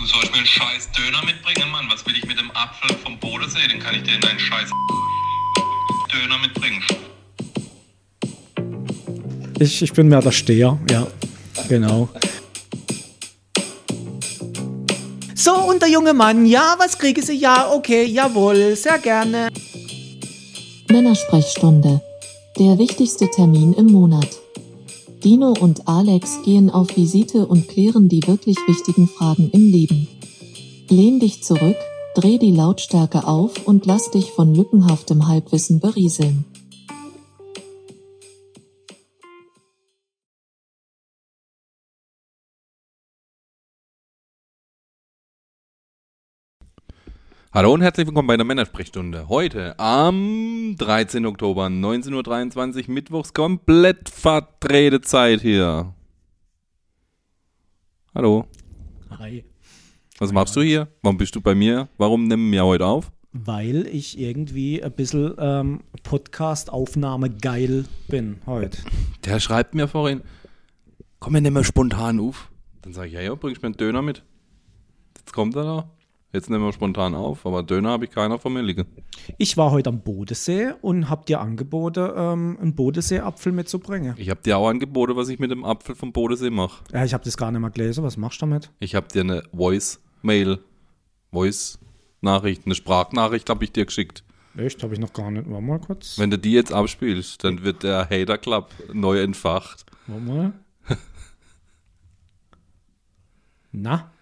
Du sollst mir einen scheiß Döner mitbringen, Mann. Was will ich mit dem Apfel vom Bodensee? Den kann ich dir in deinen scheiß Döner mitbringen. Ich, ich bin mehr der Steher, ja. Genau. So, und der junge Mann, ja, was kriege sie? Ja, okay, jawohl, sehr gerne. Männersprechstunde. Der wichtigste Termin im Monat. Dino und Alex gehen auf Visite und klären die wirklich wichtigen Fragen im Leben. Lehn dich zurück, dreh die Lautstärke auf und lass dich von lückenhaftem Halbwissen berieseln. Hallo und herzlich willkommen bei der Männersprechstunde. Heute am 13. Oktober 19.23 Uhr, Mittwochs, komplett verdrehte Zeit hier. Hallo, Hi. was machst du hier? Warum bist du bei mir? Warum nehmen wir heute auf? Weil ich irgendwie ein bisschen ähm, Podcast-Aufnahme geil bin heute. Der schreibt mir vorhin, komm, wir nehmen spontan auf. Dann sage ich, ja, ja, bringst mir einen Döner mit. Jetzt kommt er da. Jetzt nehmen wir spontan auf, aber Döner habe ich keiner von mir liegen. Ich war heute am Bodensee und hab dir angeboten, ähm, einen Bodensee-Apfel mitzubringen. Ich habe dir auch angeboten, was ich mit dem Apfel vom Bodensee mache. Ja, ich habe das gar nicht mal gelesen. Was machst du damit? Ich habe dir eine Voice-Mail, Voice-Nachricht, eine Sprachnachricht habe ich dir geschickt. Echt? Habe ich noch gar nicht. Warte mal kurz. Wenn du die jetzt abspielst, dann wird der Hater Club neu entfacht. Warte mal. Na?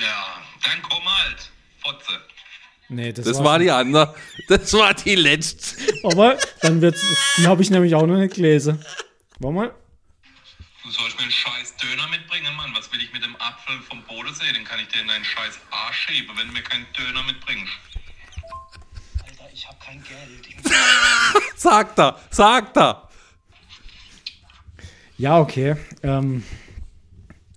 Ja, dann komm halt, Fotze. Nee, das, Das war war die andere. Das war die letzte. Aber dann wird's. Die habe ich nämlich auch noch nicht gelesen. Warte mal. Du sollst mir einen scheiß Döner mitbringen, Mann. Was will ich mit dem Apfel vom Bodensee? Den kann ich dir in deinen scheiß Arsch schieben, wenn du mir keinen Döner mitbringst. Alter, ich hab kein Geld. Sagt er, sagt er. Ja, okay. Ähm,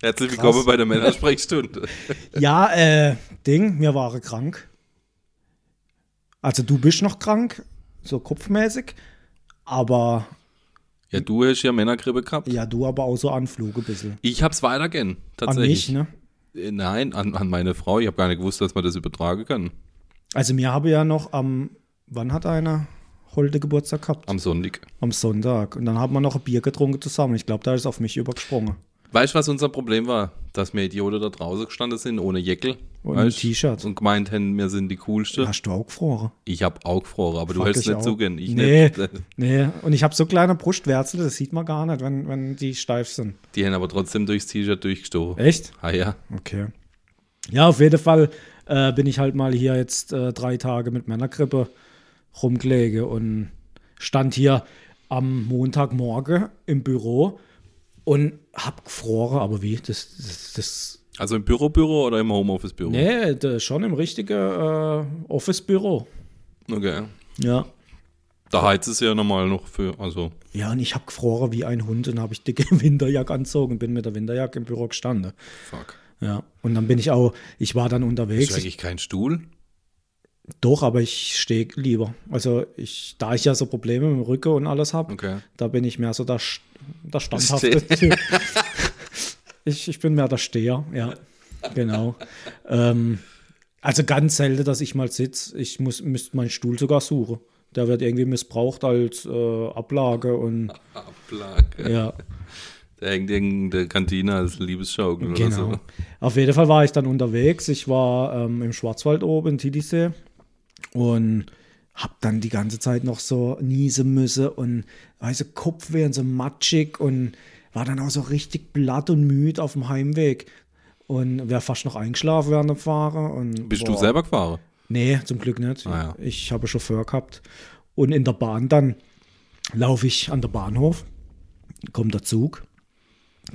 Herzlich Krass. willkommen bei der Männersprechstunde. ja, äh, Ding, mir war krank. Also du bist noch krank, so kopfmäßig. Aber Ja, du hast ja Männergrippe gehabt. ja, du aber auch so Anflug ein bisschen. Ich hab's weitergehen, An tatsächlich. mich, ne? Äh, Nein, an, an meine Frau. Ich habe gar nicht gewusst, dass man das übertragen kann. Also mir habe ja noch am, wann hat einer heute Geburtstag gehabt? Am Sonntag. Am Sonntag. Und dann haben wir noch ein Bier getrunken zusammen. Ich glaube, da ist es auf mich übergesprungen. Weißt du, was unser Problem war? Dass wir Idioten da draußen gestanden sind, ohne Jäckel. Und T-Shirt. Und gemeint haben, wir sind die coolste. Hast du auch gefroren? Ich hab auch gefroren, aber du hast es ich nicht zugehen. Ich nee, nicht. nee. Und ich habe so kleine Brustwärzel, das sieht man gar nicht, wenn, wenn die steif sind. Die haben aber trotzdem durchs T-Shirt durchgestochen. Echt? Ah ja. Okay. Ja, auf jeden Fall äh, bin ich halt mal hier jetzt äh, drei Tage mit meiner Grippe rumgelegen und stand hier am Montagmorgen im Büro und hab gefroren, aber wie? Das, das, das Also im Büro-Büro oder im Homeoffice-Büro? nee, das schon im richtigen äh, Office-Büro. Okay. Ja. Da heizt es ja normal noch für, also. Ja, und ich hab gefroren wie ein Hund und habe ich dicke Winterjacke anzogen, bin mit der Winterjacke im Büro gestanden. Fuck. Ja, und dann bin ich auch, ich war dann Ist unterwegs. eigentlich kein Stuhl? Doch, aber ich stehe lieber. Also ich, da ich ja so Probleme mit dem Rücken und alles habe, Okay. da bin ich mehr so der, der standhafte Typ. ich, ich bin mehr der Steher, ja. Genau. ähm, also ganz selten, dass ich mal sitze. Ich muss müsste meinen Stuhl sogar suchen. Der wird irgendwie missbraucht als äh, Ablage und Ablage. ja, Der hängt in der Kantine als Liebesschaukel oder genau. so. Auf jeden Fall war ich dann unterwegs. Ich war ähm, im Schwarzwald oben in Titisee und hab dann die ganze Zeit noch so niesen müssen und weißt du, Kopfweh und so matschig und war dann auch so richtig blatt und müde auf dem Heimweg und wäre fast noch eingeschlafen während dem Fahren. Und, Bist boah. du selber gefahren? Nee, zum Glück nicht. Ah, ja. Ich habe Chauffeur gehabt. Und in der Bahn dann laufe ich an der Bahnhof, kommt der Zug,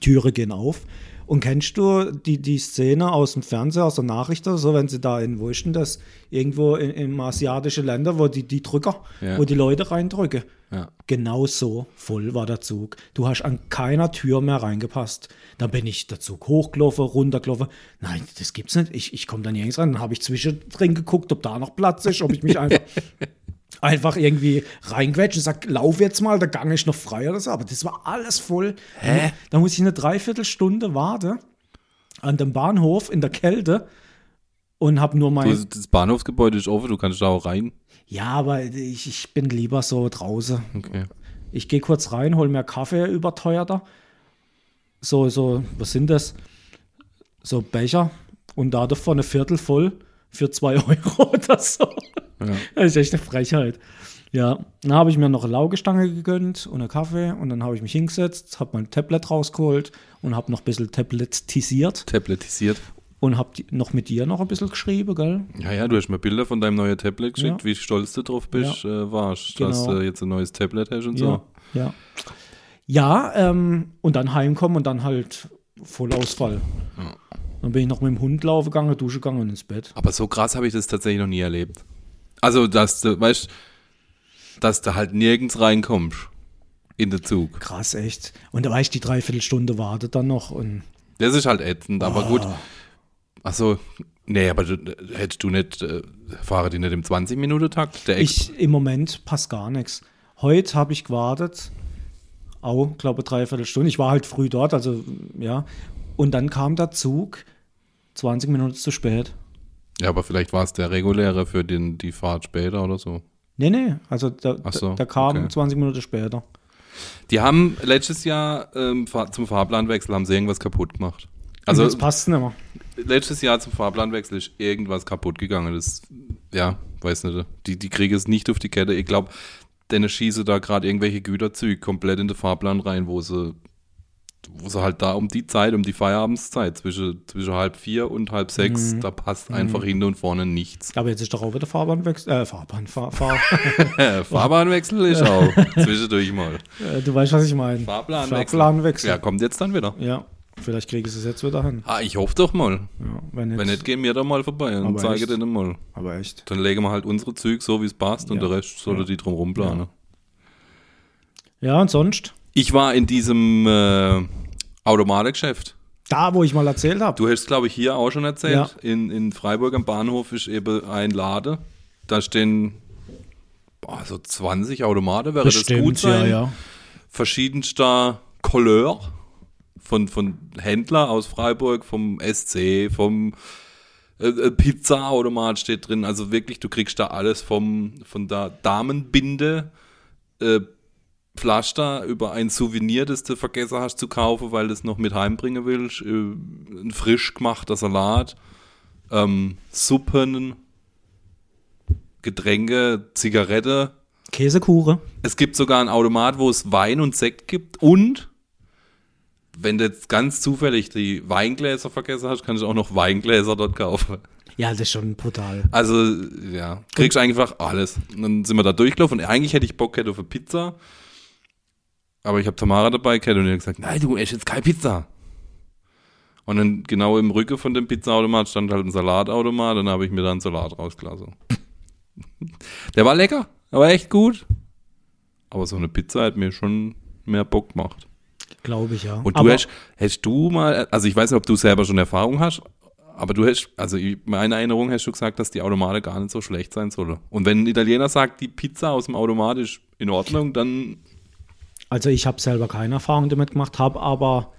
Türe gehen auf. Und kennst du die, die Szene aus dem Fernsehen, aus der Nachricht oder so, wenn sie da in, wo ist denn das? Irgendwo in, in asiatische Länder, wo die, die Drücker, Ja. wo die Leute reindrücken. Ja. Genau so voll war der Zug. Du hast an keiner Tür mehr reingepasst. Dann bin ich der Zug hochgelaufen, runtergelaufen. Nein, das gibt's nicht. Ich, ich komme da nirgends rein. Dann habe ich zwischendrin geguckt, ob da noch Platz ist, ob ich mich einfach. Einfach irgendwie reinquetscht und sag, lauf jetzt mal, der Gang ist noch frei oder so. Aber das war alles voll. Hä? Da muss ich eine Dreiviertelstunde warten an dem Bahnhof in der Kälte und habe nur mein. Du, das Bahnhofsgebäude ist offen, du kannst da auch rein. Ja, aber ich, ich bin lieber so draußen. Okay. Ich gehe kurz rein, hol mir Kaffee überteuerter. So, so, was sind das? So Becher und da davon eine Viertel voll für zwei Euro oder so. Das ist echt eine Frechheit. Ja, dann habe ich mir noch eine Laugestange gegönnt und einen Kaffee und dann habe ich mich hingesetzt, habe mein Tablet rausgeholt und habe noch ein bisschen tabletisiert Tabletisiert. und habe noch mit dir noch ein bisschen geschrieben, gell? Ja, ja, du hast mir Bilder von deinem neuen Tablet geschickt, Ja. wie stolz du drauf bist, äh, warst, dass Genau. du jetzt ein neues Tablet hast und Ja, so. ja. Ja, ähm, und dann heimkommen und dann halt Vollausfall. Dann bin ich noch mit dem Hund laufen gegangen, duschen gegangen und ins Bett. Aber so krass habe ich das tatsächlich noch nie erlebt. Also, dass du, weißt dass du halt nirgends reinkommst in den Zug. Krass, echt. Und da war ich die Dreiviertelstunde wartet dann noch und Das ist halt ätzend, aber gut. Ah. Achso, nee, aber du, hättest du nicht, äh, fahre die nicht im 20-Minuten-Takt? Der Ex ich im Moment passt gar nichts. Heute habe ich gewartet, auch, glaube dreiviertel Stunde. Ich war halt früh dort, also ja. Und dann kam der Zug 20 Minuten zu spät. Ja, aber vielleicht war es der reguläre für den, die Fahrt später oder so. Nee, nee, also da, Ach so, da, da kam okay. 20 Minuten später. Die haben letztes Jahr ähm, zum Fahrplanwechsel haben sie irgendwas kaputt gemacht. Also jetzt passt nicht mehr. letztes Jahr zum Fahrplanwechsel ist irgendwas kaputt gegangen. Das, ja, weiß nicht. Die, die kriegen es nicht auf die Kette. Ich glaube, denen schießen da gerade irgendwelche Güterzüge komplett in den Fahrplan rein, wo sie, wo sie halt da um die Zeit, um die Feierabendszeit, zwischen, zwischen halb vier und halb sechs, da passt einfach hinten und vorne nichts. Aber jetzt ist doch auch wieder Fahrbahnwechsel. Äh, Fahrbahn, Fahr, Fahr. Fahrbahnwechsel ist auch zwischendurch mal. äh, du weißt, was ich meine. Fahrplanwechsel. Fahrplanwechsel. Ja, kommt jetzt dann wieder. Ja, vielleicht kriege ich es jetzt wieder hin. Ah, ich hoffe doch mal. Ja, wenn nicht. Wenn nicht, gehen wir da mal vorbei und zeige denen mal. aber echt. Dann legen wir halt unsere Züge so, wie es passt und Ja. der Rest sollte die drum rumplanen. Ja, und sonst? Ich war in diesem äh, Automatikgeschäft. Da, wo ich mal erzählt habe. Du hast, glaube ich, hier auch schon erzählt. Ja. In, in Freiburg am Bahnhof ist eben ein Lade. Da stehen boah, so 20 Automaten, wäre das gut sein. ja, ja. Verschiedenster Couleur von, von Händler aus Freiburg, vom SC, vom äh, äh, Pizza-Automat steht drin. Also wirklich, du kriegst da alles vom, von der Damenbinde, äh, Pflaster über ein Souvenir, das du vergessen hast zu kaufen, weil du es noch mit heimbringen willst, äh, ein frisch gemachter Salat, ähm, Suppen, Getränke, Zigarette. Käsekuche. Es gibt sogar einen Automat, wo es Wein und Sekt gibt und wenn du jetzt ganz zufällig die Weingläser vergessen hast, kannst du auch noch Weingläser dort kaufen. Ja, das ist schon brutal. Also, ja, kriegst einfach alles. Und dann sind wir da durchgelaufen und eigentlich hätte ich Bock gehabt auf eine Pizza. Aber ich habe Tamara dabei gehabt und die hat gesagt, nein, du isst jetzt keine Pizza. Und dann genau im Rücken von dem Pizzaautomat stand halt ein Salatautomat und dann habe ich mir da einen Salat rausgelassen. Der war lecker, aber echt gut. Aber so eine Pizza hat mir schon mehr Bock gemacht. Glaube ich, ja. Und du Aber hast, hast du mal, also ich weiß nicht, ob du selber schon Erfahrung hast, aber du hast, also in meiner Erinnerung hast du gesagt, dass die Automate gar nicht so schlecht sein sollen. Und wenn ein Italiener sagt, die Pizza aus dem Automat ist in Ordnung, dann Also ich habe selber keine Erfahrung damit gemacht, habe aber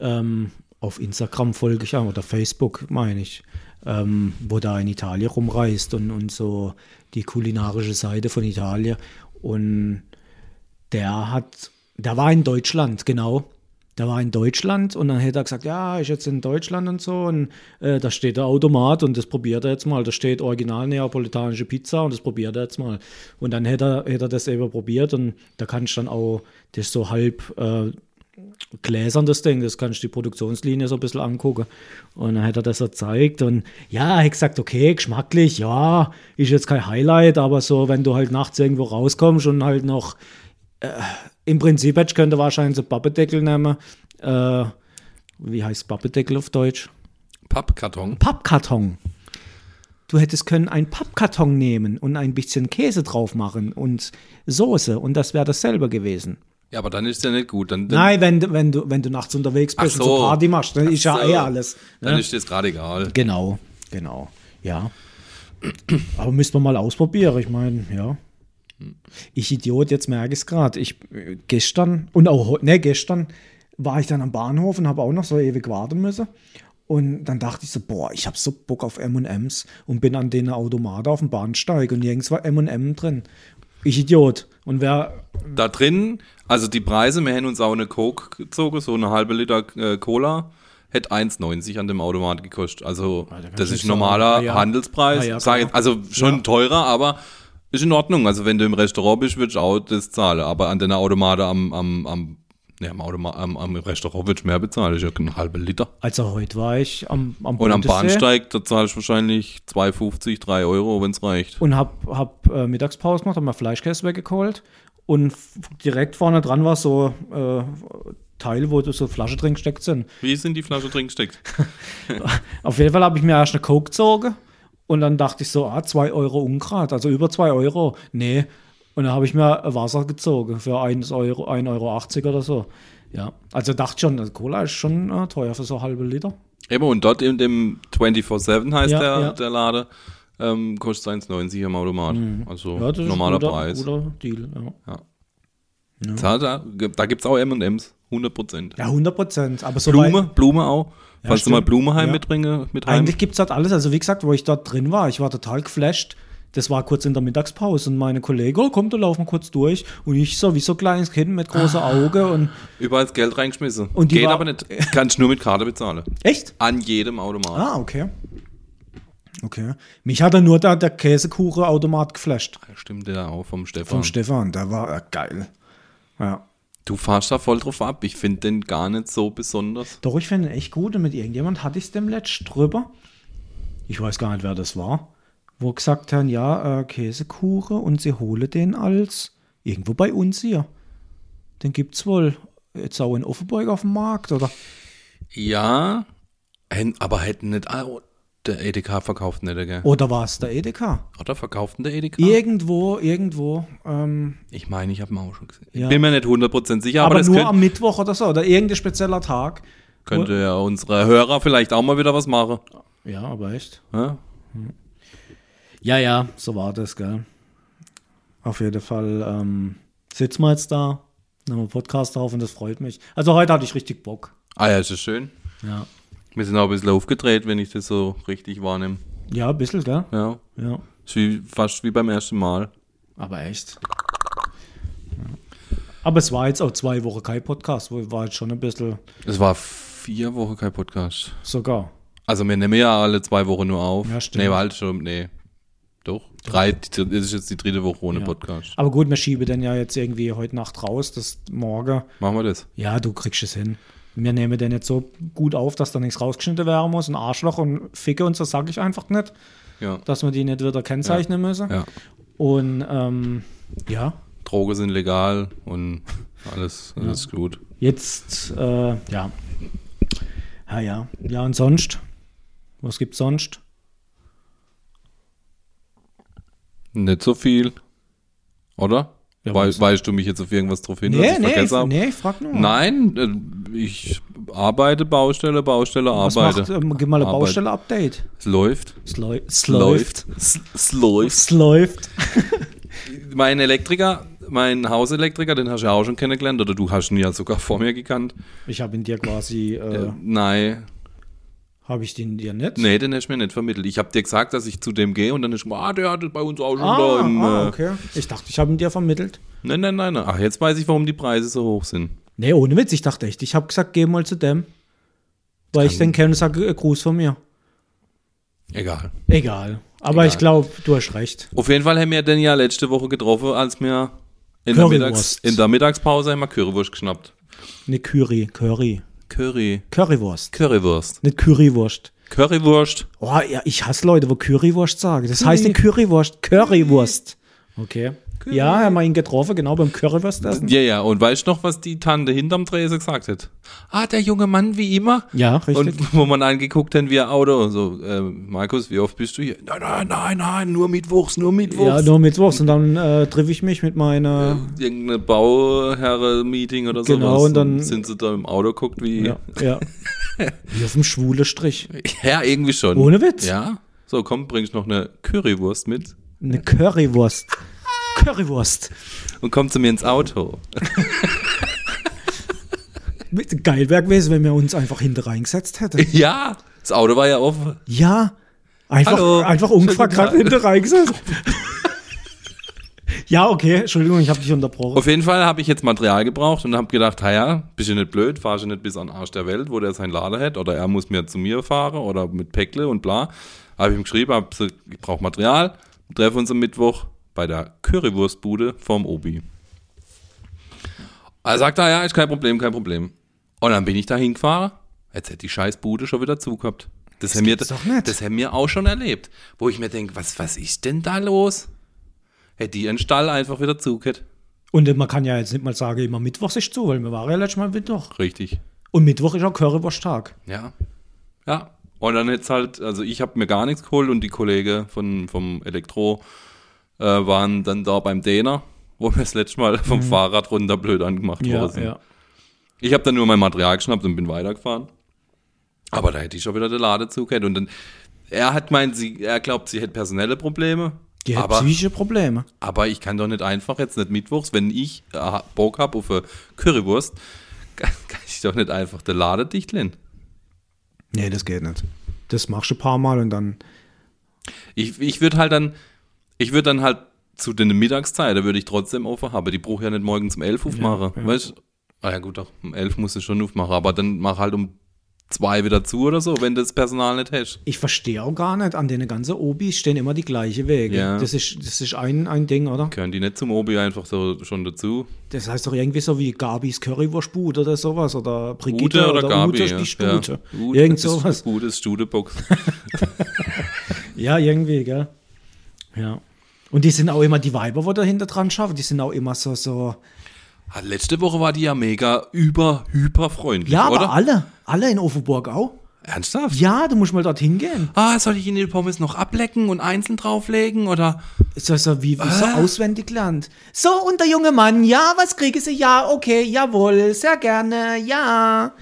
ähm, auf Instagram folge ich oder Facebook meine ich, ähm, wo da in Italien rumreist und, und so die kulinarische Seite von Italien. Und der hat, der war in Deutschland, genau. Der war in Deutschland und dann hätte er gesagt, ja, ich jetzt in Deutschland und so und äh, da steht der Automat und das probiert er jetzt mal. Da steht original neapolitanische Pizza und das probiert er jetzt mal. Und dann hätte er, hätte er das eben probiert und da kann ich dann auch das so halb äh, gläsern, das Ding, das kann ich die Produktionslinie so ein bisschen angucken. Und dann hat er das gezeigt und ja, er hat gesagt, okay, geschmacklich, ja, ist jetzt kein Highlight, aber so, wenn du halt nachts irgendwo rauskommst und halt noch im Prinzip hätte ich könnte wahrscheinlich so Pappedeckel nehmen. Äh, wie heißt Pappedeckel auf Deutsch? Pappkarton. Pappkarton. Du hättest können einen Pappkarton nehmen und ein bisschen Käse drauf machen und Soße und das wäre dasselbe gewesen. Ja, aber dann ist ja nicht gut. Dann, dann, Nein, wenn, du- wenn, du, wenn du nachts unterwegs bist Ach und so so. Party machst, dann ist ja so. eh alles. dann Ne? ist das gerade egal. Genau, genau. Ja. Aber müssen wir mal ausprobieren. Ich meine, ja. Ich Idiot, jetzt merke ich es gerade. Ich gestern und auch ne, gestern war ich dann am Bahnhof und habe auch noch so ewig warten müssen. Und dann dachte ich so, boah, ich habe so Bock auf M&M's und bin an den Automat auf dem Bahnsteig und nirgends war M&M drin. Ich Idiot. Und wer, Da drin, also die Preise, wir hätten uns auch eine Coke gezogen, so eine halbe Liter äh, Cola, hätte 1,90 an dem Automat gekostet. Also kannst das ist sagen, normaler ah ja. Handelspreis. Ja, jetzt, also schon teurer, aber ist in Ordnung. Also wenn du im Restaurant bist, würdest du auch das zahlen. Aber an den Automaten am, am, am, ne, am, Automa am, am Restaurant du mehr bezahlen. Das ist ja ein halber Liter. also heute war ich am, am Und am Bahnsteig, da zahlst du wahrscheinlich 2,50, 3 Euro, wenn es reicht. und hab, hab äh, Mittagspause gemacht, hab mal Fleischkäse weggeholt und direkt vorne dran war so äh, Teil, wo so Flasche drin gesteckt sind. Wie in die Flasche drin gesteckt? Auf jeden Fall habe ich mir erst eine Coke gezogen und dann dachte ich so, ah, 2 Euro Ungrad, also über 2 Euro. Nee. Und dann habe ich mir Wasser gezogen für 1 Euro, 1,80 Euro oder so. Ja, also dachte schon, das Cola ist schon äh, teuer für so halbe Liter. Eben, und dort in dem 24-7 heißt Ja, der, ja. der Lade, ähm, kostet 1,90 am Automat. Also Ja, normaler ein guter, Preis. guter Deal. Ja, Da, da, da gibt es auch M&M's, 100%. ja 100 Prozent. Aber so Blume, Blume auch. Falls du stimmt. mal Blume heim mitbringe, mit heim. Eigentlich gibt es halt alles. Also wie gesagt, wo ich dort drin war, ich war total geflasht. Das war kurz in der Mittagspause und meine Kollegen, oh, komm, du lauf mal kurz durch. Und ich so wie so ein kleines Kind mit großen Augen und Überall das Geld reingeschmissen. Und die Geht war- aber nicht. Kannst nur mit Karte bezahlen. echt? An jedem Automat. Ah, okay. Okay. Mich hat dann nur der, der Käsekuchenautomat geflasht. Ja, Stimmt der auch vom Stefan. Vom Stefan, der war äh, geil. Ja. du fahrst da voll drauf ab. Ich finde den gar nicht so besonders. Doch, ich finde ihn echt gut. Und mit irgendjemand hatte ich es dem letzt drüber. Ich weiß gar nicht, wer das war. Wo gesagt haben, ja, äh, Käsekuchen und sie hole den als irgendwo bei uns hier. Den gibt's wohl jetzt auch in Offenburg auf dem Markt, oder? Ja, aber hätten nicht der Edeka verkauft nicht, gell? Oder war es der Edeka? Oder verkauft denn der Edeka? Irgendwo, irgendwo. Ähm, Ich meine, ich habe ihn auch schon gesehen. Ja. Ich bin mir nicht 100% sicher, aber aber, das nur am Mittwoch oder so. Oder irgendein spezieller Tag. könnte ja unsere Hörer vielleicht auch mal wieder was machen. Ja, aber echt. Ja? Ja, ja, so war das, gell. Auf jeden Fall ähm, sitzen wir jetzt da, nehmen wir einen Podcast auf und das freut mich. Also heute hatte ich richtig Bock. Ah ja, ist das schön. Ja. Wir sind auch ein bisschen aufgedreht, wenn ich das so richtig wahrnehme. Ja, ein bisschen, gell? Ja, Ja. ist wie, fast wie beim ersten Mal. Aber echt. Ja. Aber es war jetzt auch zwei Wochen kein Podcast, wo war jetzt schon ein bisschen Es war vier Wochen kein Podcast. sogar. Also wir nehmen ja alle zwei Wochen nur auf. Ja, stimmt. Nee, war halt schon, nee. Doch. Drei, das ist jetzt die dritte Woche ohne Ja. Podcast. Aber gut, wir schieben den ja jetzt irgendwie heute Nacht raus, das morgen. Machen wir das. Ja, du kriegst es hin. Wir nehmen den jetzt so gut auf, dass da nichts rausgeschnitten werden muss. Ein Arschloch und Ficke und so sage ich einfach nicht, Ja. dass wir die nicht wieder kennzeichnen müssen. Ja. Und ähm, ja, Drogen sind legal und alles, alles gut. jetzt, äh, ja. Ja, ja. Ja, und sonst? Was gibt's sonst? Nicht so viel. Oder? Ja, Wei weißt du mich jetzt auf irgendwas drauf hin, Nee, ich nee, ich, vergessen habe? nee, ich frag nur. Nein, äh, ich arbeite, Baustelle, Baustelle, Was arbeite. macht, ähm, gib mal ein. Baustelle-Update. Es läuft. Es, läu es läuft. Es, es läuft. Es läuft. Mein Elektriker, mein Hauselektriker, den hast du ja auch schon kennengelernt, oder du hast ihn ja sogar vor mir gekannt. Ich habe ihn dir quasi, äh, Äh, nein, habe ich den dir nicht? nee, den hast du mir nicht vermittelt. Ich habe dir gesagt, dass ich zu dem gehe und dann ist ah, der hat es bei uns auch schon Ah, da im. ah, äh, okay. Ich dachte, ich habe ihn dir vermittelt. Nein, nein, nein, nein. Ach, jetzt weiß ich, warum die Preise so hoch sind. Nee, ohne Witz. Ich dachte echt, ich habe gesagt, geh mal zu dem. Weil ich den kenne und sage, äh, Gruß von mir. Egal. Egal. Aber Egal. ich glaube, du hast recht. Auf jeden Fall haben wir den ja letzte Woche getroffen, als wir in der. Mittags-, in der Mittagspause haben wir Currywurst geschnappt. Eine Curry, Curry. Curry. Currywurst. Currywurst. Nicht Currywurst. Currywurst. Oh, ja, ich hasse Leute, wo Currywurst sagen. Das heißt nicht Currywurst, Currywurst. Okay. Ja, haben wir ihn getroffen, genau beim Currywurst essen. Ja, ja. Und weißt du noch, was die Tante hinterm Tresen gesagt hat? Ah, der junge Mann wie immer. Ja, richtig. Und wo man angeguckt hat, wie ein Auto. So, äh, Markus, wie oft bist du hier? Nein, nein, nein, nein, nur Mittwochs, nur Mittwochs. ja, nur Mittwochs. Und dann äh, treffe ich mich mit meiner. Irgendeine Bauherre-Meeting oder so. Genau, und dann- sind sie da im Auto guckt, wie. Ja, ja. Wie auf dem schwule Strich. Ja, irgendwie schon. Ohne Witz. Ja. So, komm, bringst noch eine Currywurst mit. Eine Currywurst. Currywurst. und kommt zu mir ins Auto. Geil wäre gewesen, wenn wir uns einfach hinter reingesetzt hätten. Ja, das Auto war ja offen. Ja, einfach, Hallo. einfach ungefragt gerade hinter reingesetzt. ja, okay, Entschuldigung, ich habe dich unterbrochen. Auf jeden Fall habe ich jetzt Material gebraucht und habe gedacht, ja, bist du nicht blöd, fahr ich nicht bis an den Arsch der Welt, wo der sein Lader hat, oder er muss mir zu mir fahren oder mit Päckle und bla. Habe ich ihm geschrieben, hab gesagt, ich brauche Material, wir treffen uns am Mittwoch bei der Currywurstbude vom Obi. Er sagt, ah, ja, ist kein Problem, kein Problem. Und dann bin ich da hingefahren, jetzt hätte die Scheißbude schon wieder zugehabt. Das, haben wir, nicht. das haben wir auch schon erlebt, wo ich mir denke, was, was ist denn da los? Hätte die einen Stall einfach wieder zugehört. Und man kann ja jetzt nicht mal sagen, immer Mittwoch ist zu, weil wir waren ja letztes Mal Mittwoch. Richtig. Und Mittwoch ist auch Currywursttag. Ja. Ja. Und dann jetzt halt, also ich habe mir gar nichts geholt und die Kollegen von, vom Elektro äh, waren dann da beim Däner, wo wir das letzte Mal vom Fahrrad runter blöd angemacht Ja, worden sind. ja. Ich habe dann nur mein Material geschnappt und bin weitergefahren. Aber da hätte ich schon wieder den Ladezug hätte. Und dann, er hat meint, sie, er glaubt, sie hätte personelle Probleme. Die hat aber, psychische Probleme. aber ich kann doch nicht einfach jetzt nicht mittwochs, wenn ich äh, Bock habe auf eine Currywurst, kann, kann ich doch nicht einfach den Laden dicht lassen. Nee, das geht nicht. Das machst du ein paar Mal und dann. Ich, ich würde halt dann, ich würde dann halt zu den Mittagszeiten würde ich trotzdem offen haben. Die brauche ja nicht morgens um 11 aufmachen. ja. Weißt du? Ah ja gut, doch, um 11 musst du schon aufmachen, aber dann mach halt um zwei wieder zu oder so, wenn du das Personal nicht hast. Ich verstehe auch gar nicht, an den ganzen Obis stehen immer die gleichen Wege. Ja. Das ist, das ist ein, ein Ding, oder? Können die nicht zum Obi einfach so schon dazu? Das heißt doch irgendwie so wie Gabis Currywurstbude oder sowas. Oder Brigitte Ute oder, oder, Gabi? Ute ja. die Stute. Ja. Ute Irgend sowas. Gutes Studebox. Ja, irgendwie, gell? Ja. Und die sind auch immer, die Weiber, wo dahinter dran schaffen, die sind auch immer so, so. Ah, Letzte Woche war die ja mega über, hyper freundlich, Ja, oder? aber alle, alle in Offenburg auch. Ernsthaft? Ja, du musst mal dorthin gehen. Ah, soll ich Ihnen die Pommes noch ablecken und einzeln drauflegen oder? So, so wie, wie so Ah. auswendig lernt. So, und der junge Mann, ja, was kriege sie? Ja, okay, jawohl, sehr gerne, ja.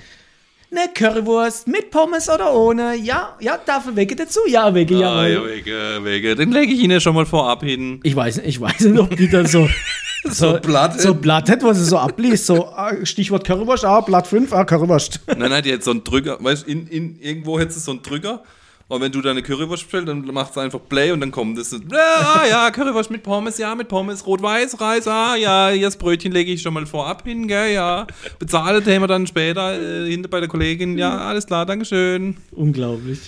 Ne Currywurst mit Pommes oder ohne? Ja, ja, dafür wege dazu, ja, wege, ja, jawohl. wege, wege. Den lege ich Ihnen schon mal vorab hin. Ich weiß, nicht- ich weiß nicht, ob die da so, so, Blatt- so Blatt hat, was sie so abliest. So, ah, Stichwort Currywurst, ah, Blatt 5, ah, Currywurst. Nein, nein, die hat so einen Drücker, weißt du, in, in, irgendwo hättest du so einen Drücker. Und wenn du deine Currywurst bestellst, dann macht es einfach Play und dann kommt das. Ja, ah, ja, Currywurst mit Pommes, ja, mit Pommes, Rot-Weiß, Reis, ah, ja, das Brötchen lege ich schon mal vorab hin, gell, ja. Bezahle Thema dann später äh, hinter bei der Kollegin, ja, alles klar, Dankeschön. Unglaublich.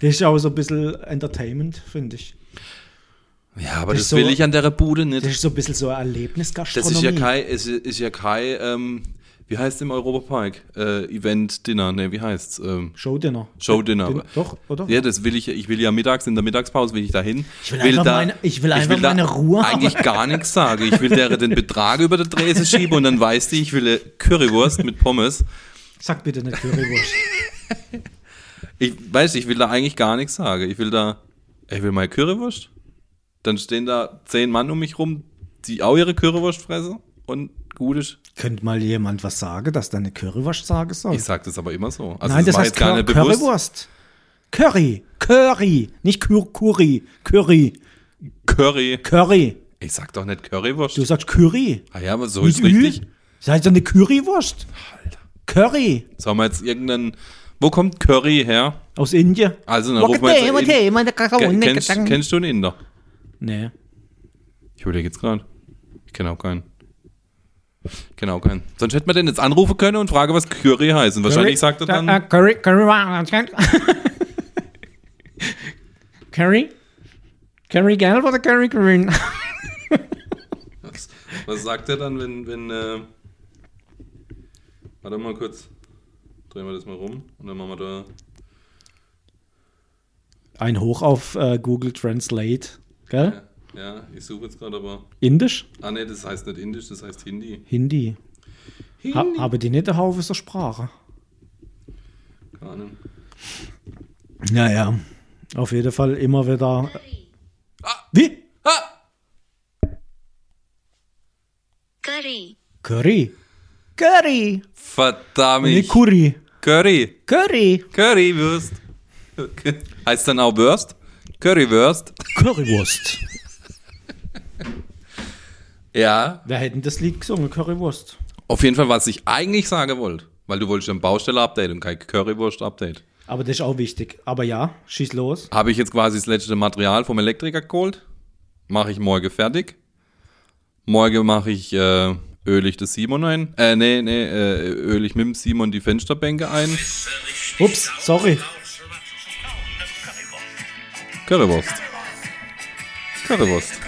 Das ist auch so ein bisschen Entertainment, finde ich. Ja, aber Das das, ist so- will ich an der Bude nicht. Das ist so ein bisschen so Das Erlebnisgastronomie. ist ja kein, es ist ja kein, ähm, wie heißt es im Europapark? Äh, Event-Dinner, ne, wie heißt's? Ähm, Showdinner. Showdinner. Din- Doch, oder? Ja, das will ich, ich will ja mittags, in der Mittagspause will ich da hin. Ich will einfach meine- ich will einfach meine Ruhe eigentlich gar nichts sagen. Ich will der den Betrag über die Trese schieben und dann weiß die, ich will eine Currywurst mit Pommes. Sag bitte nicht Currywurst. Ich weiß, ich will da eigentlich gar nichts sagen. Ich will da, ich will meine Currywurst. Dann stehen da zehn Mann um mich rum, die auch ihre Currywurst fressen und gut ist. Könnte mal jemand was sagen, dass da eine Currywurst sagen soll? Ich sag das aber immer so. Also Nein, das, war heißt gar nicht bewusst. Currywurst. Curry. Curry. Nicht Cur Curry. Curry. Curry. Curry. Ich sag doch nicht Currywurst. Du sagst Curry. ah ja, aber so Mit ist richtig. Ü? Das heißt doch eine Currywurst. Curry. Sollen wir jetzt irgendeinen. Wo kommt Curry her? Aus Indien. Also, dann rufen wir jetzt. Kennst, kennst du einen Inder? Nee. Ich überlege jetzt gerade. Ich kenne auch keinen. Auch keinen. Sonst hätten wir den jetzt anrufen können und fragen, was Curry heißt. Und wahrscheinlich sagt er dann. Äh, Curry. Curry. Curry. Curry gelb oder Curry grün? Was, was sagt er dann, wenn. wenn äh, warte mal kurz. Drehen wir das mal rum und dann machen wir da. Ein Hoch auf äh, Google Translate. Gell? Ja, ja ich suche jetzt gerade, aber. Indisch? Ah, nee, das heißt nicht Indisch, das heißt Hindi. Hindi. Ha, aber die nicht der Haufe so Sprache. Keine Ahnung. Naja, auf jeden Fall immer wieder. Wie? Ah! Curry. Curry. Curry. Verdammt. Nee, Curry. Curry. Curry. Currywurst. heißt dann auch Wurst? Currywurst. Currywurst. Ja, Wer hätte denn das Lied gesungen? Currywurst. auf jeden Fall, was ich eigentlich sagen wollte, weil du wolltest ein Baustelle-Update und kein Currywurst-Update. Aber das ist auch wichtig. Aber ja, schieß los. Habe ich jetzt quasi das letzte Material vom Elektriker geholt. Mache ich morgen fertig. Morgen mache ich äh, ölig das Simon ein. Äh, nee, nee, äh, ölig mit dem Simon die Fensterbänke ein. Ups, sorry. Currywurst. Currywurst.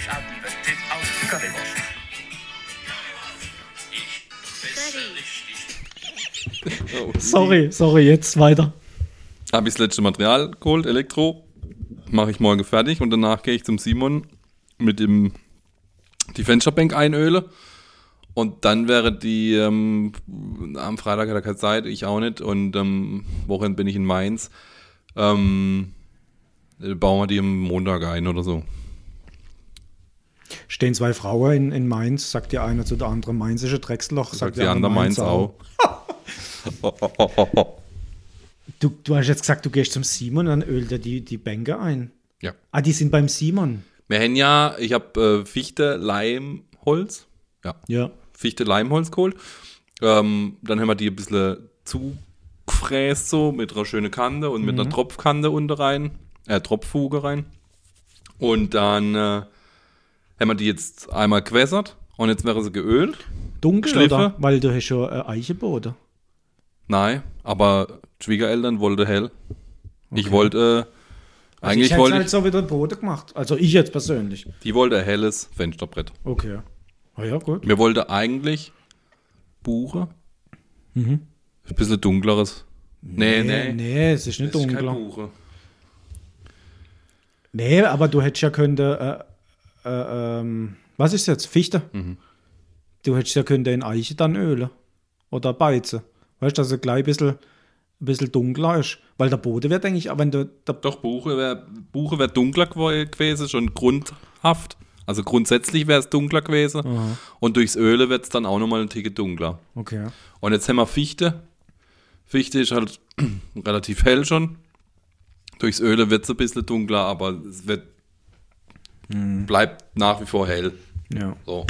Kommst du mit? Ich krieg Appetit auf Currywurst. Sorry, sorry, jetzt weiter. Habe ich das letzte Material geholt, Elektro. Mache ich morgen fertig und danach gehe ich zum Simon mit dem die Fensterbank einöle. Und dann wäre die, ähm, am Freitag hat er keine Zeit, ich auch nicht. Und am Wochenende bin ich in Mainz. Ähm, äh, bauen wir die am Montag ein oder so. Stehen zwei Frauen in, in Mainz, sagt die eine zu der anderen Mainzische Drecksloch, Sagt die andere Mainz auch. Du, du hast jetzt gesagt, du gehst zum Simon und dann ölt er die, die Bänke ein. ja. Ah, die sind beim Simon. Wir haben ja, ich habe äh, Fichte, Leimholz. Ja. Ja. Fichte Leimholz geholt. Ähm, dann haben wir die ein bisschen zugefräst so mit einer schönen Kante und mit einer Tropfkante unter rein, äh, Tropffuge rein. Und dann äh, haben wir die jetzt einmal gewässert und jetzt wäre sie geölt. Dunkel, Schliffe? oder? Weil du hast ja äh, Eicheboden. Nein, aber Schwiegereltern wollten hell. Ich wollte, äh, Also eigentlich ich hätte wollte halt ich, so wieder Boden gemacht. Also ich jetzt persönlich. die wollte ein helles Fensterbrett. Okay. Ah ja, gut. Mir wollte eigentlich Buche. Ein bisschen dunkleres. Nee, nee. Nee, es ist nicht Das ist kein dunkler. Buche. Nee, aber du hättest ja können, äh, äh, ähm, was ist jetzt? Fichte? Mhm. Du hättest ja können in Eiche dann ölen. Oder beizen. Weißt du, dass er gleich ein bisschen, ein bisschen dunkler ist. Weil der Boden wird eigentlich, wenn du, Doch, Buche wäre Buche wär dunkler gew- gewesen, schon grundhaft. Also grundsätzlich wäre es dunkler gewesen. Und durchs Öle wird es dann auch nochmal ein Ticket dunkler. okay. Und jetzt haben wir Fichte. Fichte ist halt relativ hell schon. Durchs Öle wird es ein bisschen dunkler, aber es wird, bleibt nach wie vor hell. Ja. So.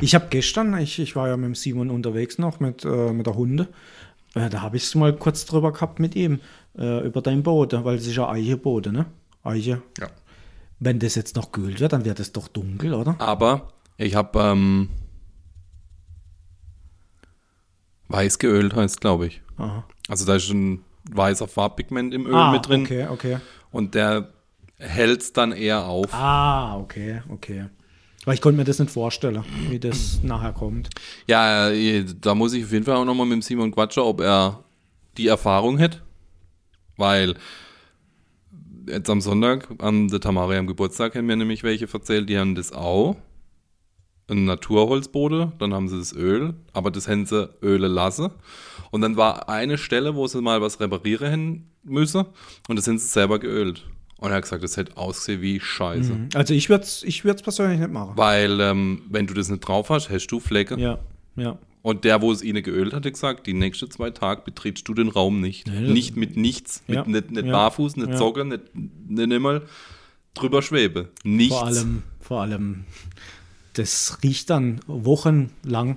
Ich habe gestern, ich, ich war ja mit dem Simon unterwegs noch mit, äh, mit der Hunde. Äh, da habe ich es mal kurz drüber gehabt mit ihm, äh, über dein Boden, weil es ist ja Eicheboden, ne? Eiche. Ja. Wenn das jetzt noch kühlt wird, dann wird es doch dunkel, oder? Aber ich habe ähm, weiß geölt heißt, glaube ich. Aha. Also da ist ein weißer Farbpigment im Öl ah, mit drin. Okay, okay. Und der hält es dann eher auf. Ah, okay, okay. Weil ich konnte mir das nicht vorstellen, wie das nachher kommt. Ja, äh, da muss ich auf jeden Fall auch nochmal mit Simon quatschen, ob er die Erfahrung hat. Weil jetzt am Sonntag, an der Tamara am Geburtstag, haben mir nämlich welche erzählt, die haben das auch. Ein Naturholzboden, dann haben sie das Öl, aber das haben sie Öle lassen. Und dann war eine Stelle, wo sie mal was reparieren müssen und das sind sie selber geölt. Und er hat gesagt, das hätte ausgesehen wie Scheiße. Also ich würde es ich würd's persönlich nicht machen. Weil, ähm, wenn du das nicht drauf hast, hast du Flecke. Ja, ja. Und der, wo es ihnen geölt hat, hat gesagt, die nächsten zwei Tage betrittst du den Raum nicht. Ja, nicht mit nichts. Ja, Mit, nicht nicht ja, barfuß, nicht ja. Socken, nicht, nicht einmal drüber schwebe. Nichts. Vor allem, vor allem, das riecht dann wochenlang.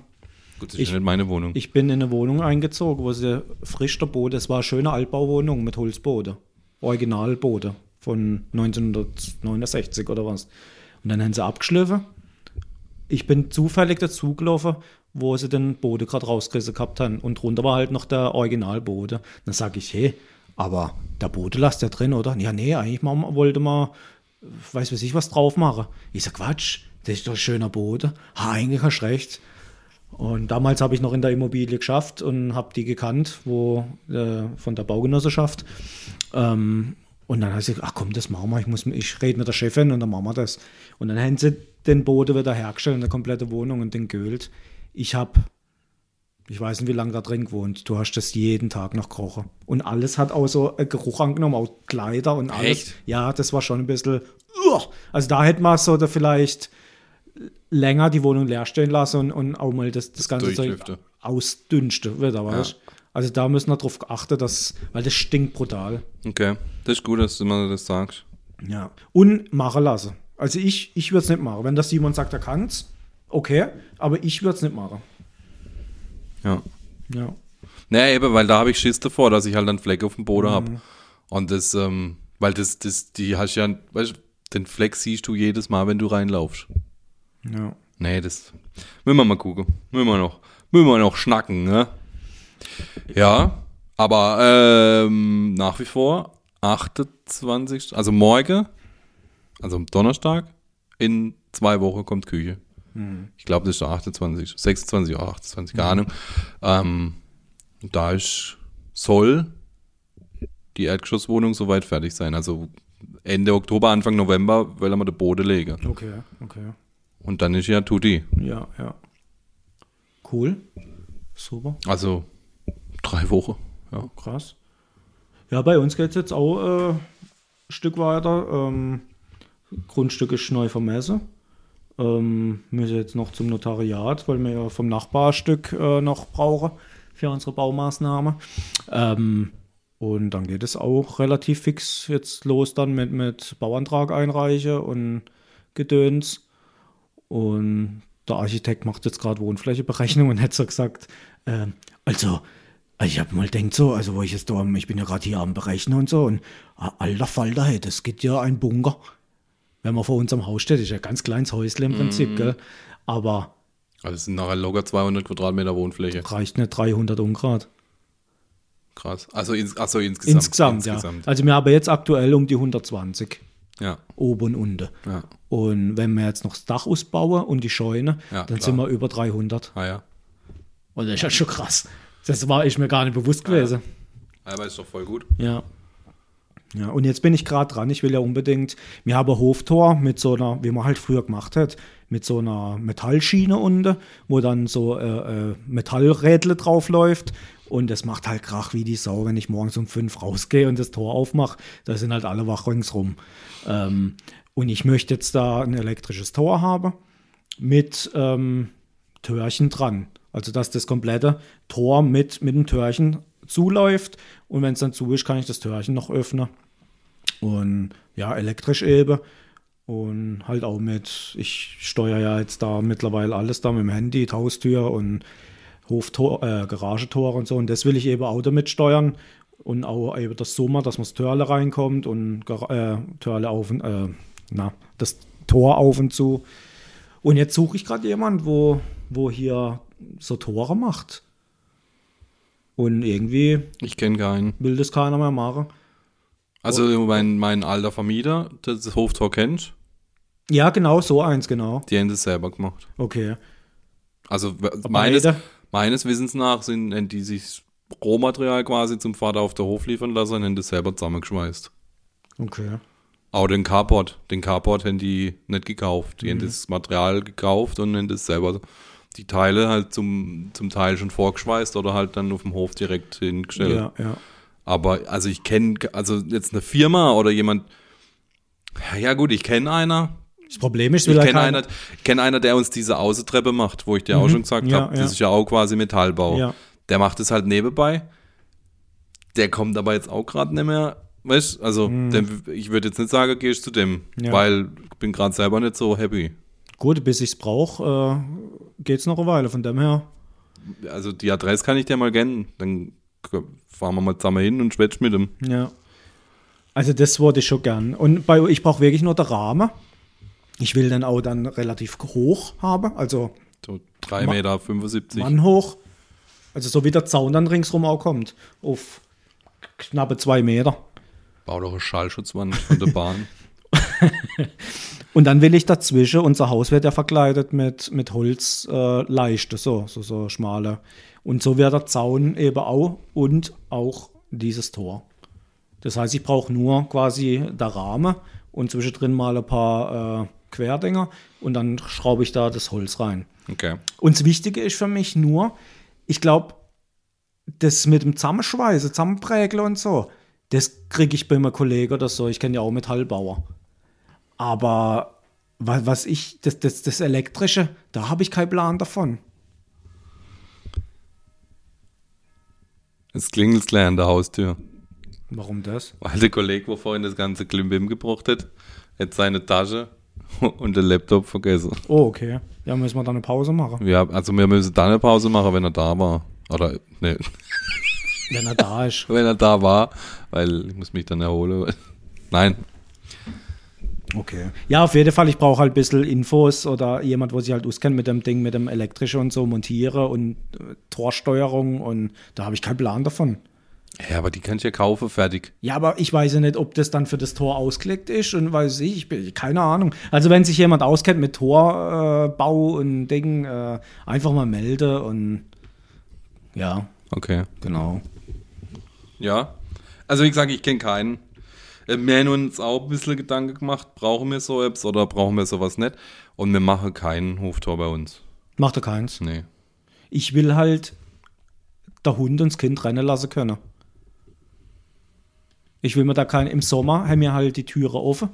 Gut, das ist ich- nicht meine Wohnung. Ich bin in eine Wohnung eingezogen, wo sie frisch der Boden, es war eine schöne Altbauwohnung mit Holzboden. Originalboden von 1969 oder was. Und dann haben sie abgeschliffen. Ich bin zufällig dazugelaufen, wo sie den Boden gerade rausgerissen gehabt haben. Und drunter war halt noch der Originalboden. Dann sage ich, hey, aber der Boden lasst ja drin, oder? Ja, nee, eigentlich mal, wollte man, weiß was ich, was drauf machen. Ich sag, Quatsch, das ist doch ein schöner Boden. Ha, eigentlich hast du recht. Und damals habe ich noch in der Immobilie geschafft und habe die gekannt, wo äh, von der Baugenossenschaft. Ähm, und dann habe ich gesagt, ach komm, das machen wir. Ich, muss, ich rede mit der Chefin und dann machen wir das. Und dann haben sie den Boden wieder hergestellt, eine komplette Wohnung und den geölt. Ich habe, ich weiß nicht, wie lange da drin gewohnt. Du hast das jeden Tag noch gerochen. Und alles hat auch so einen Geruch angenommen, auch Kleider und alles. Echt? Ja, das war schon ein bisschen. Also da hätte man so da vielleicht länger die Wohnung leer stehen lassen und, und auch mal das, das ganze Zeug ausdünsten wieder, weißt Also da müssen wir drauf achten, dass, weil das stinkt brutal. Okay, das ist gut, dass du mir das sagst. Ja. Und machen lassen. Also ich, ich würde es nicht machen. Wenn das Simon sagt, er kann's, okay, aber ich würde es nicht machen. Ja. Ja. Naja, eben, weil da habe ich Schiss davor, dass ich halt einen Fleck auf dem Boden Mhm. hab. Und das, ähm, weil das, das, die hast ja, weißt du, den Fleck siehst du jedes Mal, wenn du reinlaufst. Ja. Nee, das müssen wir mal gucken. Müssen wir noch, müssen wir noch schnacken, ne? Ja, aber ähm, nach wie vor 28, also morgen, also am Donnerstag, in zwei Wochen kommt Küche. Ich glaube, das ist der 28, 26 oder 28, keine Ahnung. Ähm, da ist, soll die Erdgeschosswohnung soweit fertig sein. Also Ende Oktober, Anfang November wollen wir den Boden legen. Okay, okay. Und dann ist ja Tutti. Ja, ja. Cool. Super. Also drei Wochen. Ja. Krass. Ja, bei uns geht es jetzt auch äh, ein Stück weiter. Ähm, Grundstück ist neu vermessen. Ähm, müssen jetzt noch zum Notariat, weil wir ja vom Nachbarstück äh, noch brauchen für unsere Baumaßnahme. Ähm, und dann geht es auch relativ fix jetzt los dann mit, mit Bauantrag einreichen und Gedöns. Und der Architekt macht jetzt gerade Wohnflächeberechnung und hat so gesagt, ähm, also, ich habe mal denkt so, also wo ich jetzt da, ich bin ja gerade hier am Berechnen und so und alter Falter, hey, das geht ja ein Bunker. Wenn man vor unserem Haus steht, ist ja ein ganz kleines Häusle im Prinzip, gell? Aber Also es sind nachher locker 200 Quadratmeter Wohnfläche. reicht nicht 300 Ungrad. Krass. Also, ins, achso, insgesamt. Insgesamt, ja. Also wir haben jetzt aktuell um die 120, Ja. oben und unten. Ja. Und wenn wir jetzt noch das Dach ausbauen und die Scheune, Ja, dann klar. sind wir über 300. Ah ja. Und das ist ja schon krass. Das war ich mir gar nicht bewusst gewesen. Aber ist doch voll gut. Ja. Ja, und jetzt bin ich gerade dran. Ich will ja unbedingt, wir haben ein Hoftor mit so einer, wie man halt früher gemacht hat, mit so einer Metallschiene unten, wo dann so äh, äh, Metallrädle drauf läuft. Und das macht halt Krach wie die Sau, wenn ich morgens um fünf rausgehe und das Tor aufmache. Da sind halt alle wach ringsrum. Ähm, und ich möchte jetzt da ein elektrisches Tor haben mit ähm, Türchen dran. Also dass das komplette Tor mit, mit dem Türchen zuläuft und wenn es dann zu ist, kann ich das Türchen noch öffnen. Und ja, elektrisch eben. Und halt auch mit, ich steuere ja jetzt da mittlerweile alles da mit dem Handy, Haustür und Hoftor, äh, Garagentor und so. Und das will ich eben auch damit steuern. Und auch eben das Sommer, dass man das Törle reinkommt und äh, Törle auf und, äh, na, das Tor auf und zu. Und jetzt suche ich gerade jemand, wo, wo hier so Tore macht. Und irgendwie Ich kenne keinen. will das keiner mehr machen. Also mein, mein alter Vermieter, der das Hoftor kennt, Ja, genau, so eins, genau. die haben das selber gemacht. Okay. Also w- meines, meines Wissens nach sind haben die sich Rohmaterial quasi zum Vater auf der Hof liefern lassen und haben das selber zusammengeschweißt. Okay. Auch den Carport. Den Carport haben die nicht gekauft. Die haben Mhm. das Material gekauft und haben das selber die Teile halt zum, zum Teil schon vorgeschweißt oder halt dann auf dem Hof direkt hingestellt. Ja, ja. Aber also ich kenne, also jetzt eine Firma oder jemand, ja gut, ich kenne einer. Das Problem ist, Ich kenne einer, ich kenn einer, der uns diese Außentreppe macht, wo ich dir auch schon gesagt Mhm. Ja, habe, ja. das ist ja auch quasi Metallbau. Ja. Der macht es halt nebenbei. Der kommt aber jetzt auch gerade nicht mehr, weißt also dem, ich würde jetzt nicht sagen, gehst zu dem, Mhm. Ja. weil ich bin gerade selber nicht so happy. Gut, bis ich es brauche, äh, geht es noch eine Weile. Von dem her, Also die Adresse kann ich dir mal kennen, dann fahren wir mal zusammen hin und schwätsch mit ihm. ja. Also das wollte ich schon gern. Und bei, ich brauche wirklich nur den Rahmen. Ich will den auch dann relativ hoch haben, also So 3,75 Ma- Meter. 75. Mann hoch. Also so wie der Zaun dann ringsrum auch kommt. Auf knappe zwei Meter. Bau doch eine Schallschutzwand von der Bahn. Und dann will ich dazwischen, unser Haus wird ja verkleidet mit, mit Holz äh, leichte, so, so, so schmale. Und so wird der Zaun eben auch und auch dieses Tor. Das heißt, ich brauche nur quasi der Rahmen und zwischendrin mal ein paar äh, Querdinger und dann schraube ich da das Holz rein. Okay. Und das Wichtige ist für mich nur, ich glaube, das mit dem Zusammenschweißen, Zusammenprägeln und so, das kriege ich bei meinem Kollegen oder so. Ich kenne ja auch Metallbauer. Aber wa- was ich, das, das, das Elektrische, da habe ich keinen Plan davon. Es klingelt gleich an der Haustür. Warum das? Weil der Kollege, wo vorhin das ganze Klimbim gebracht hat, hat seine Tasche und den Laptop vergessen. Oh, okay. Ja, müssen wir dann eine Pause machen. Ja, also wir müssen dann eine Pause machen, wenn er da war. Oder, ne, Wenn er da ist. wenn er da war, weil ich muss mich dann erholen. Nein, Okay. Ja, auf jeden Fall, ich brauche halt ein bisschen Infos oder jemand, wo sich halt auskennt mit dem Ding, mit dem Elektrischen und so, montiere und äh, Torsteuerung und da habe ich keinen Plan davon. ja, aber die kann ich ja kaufen, fertig. Ja, aber ich weiß ja nicht, ob das dann für das Tor ausgelegt ist und weiß ich, ich bin, keine Ahnung. Also wenn sich jemand auskennt mit Torbau äh, und Ding, äh, einfach mal melde und ja, Okay. genau. Ja. Also wie gesagt, ich kenne keinen. Äh, Wir haben uns auch ein bisschen Gedanken gemacht, brauchen wir so Apps oder brauchen wir sowas nicht? Und wir machen keinen Hoftor bei uns. Macht er keins. Nee. Ich will halt der Hund und das Kind rennen lassen können. Ich will mir da kein, im Sommer haben wir halt die Türe offen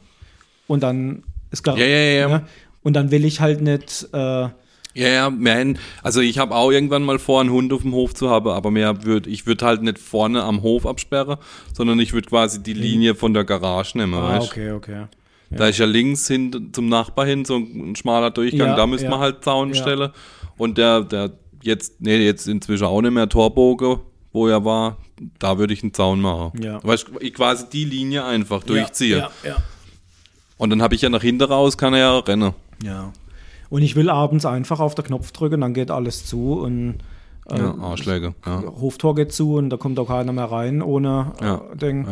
und dann ist gar, Ja, ja, ja. ne? Und dann will ich halt nicht, äh, Ja, ja, man, also ich habe auch irgendwann mal vor, einen Hund auf dem Hof zu haben, aber mehr würd, ich würde halt nicht vorne am Hof absperren, sondern ich würde quasi die Linie von der Garage nehmen, ah, weißt okay, okay. Da ist ja links hin zum Nachbar hin so ein schmaler Durchgang, Ja, da müssen ja. wir halt Zaun Ja. stellen. Und der, der jetzt, nee, jetzt inzwischen auch nicht mehr Torbogen, wo er war, da würde ich einen Zaun machen. Ja. Weißt du, ich quasi die Linie einfach durchziehe. Ja, ja, Und dann habe ich ja nach hinten raus, kann er ja rennen. ja. Und ich will abends einfach auf den Knopf drücken, dann geht alles zu und äh, Ja, Arschläge. Ja. Hoftor geht zu und da kommt auch keiner mehr rein ohne Ja, äh, Ding.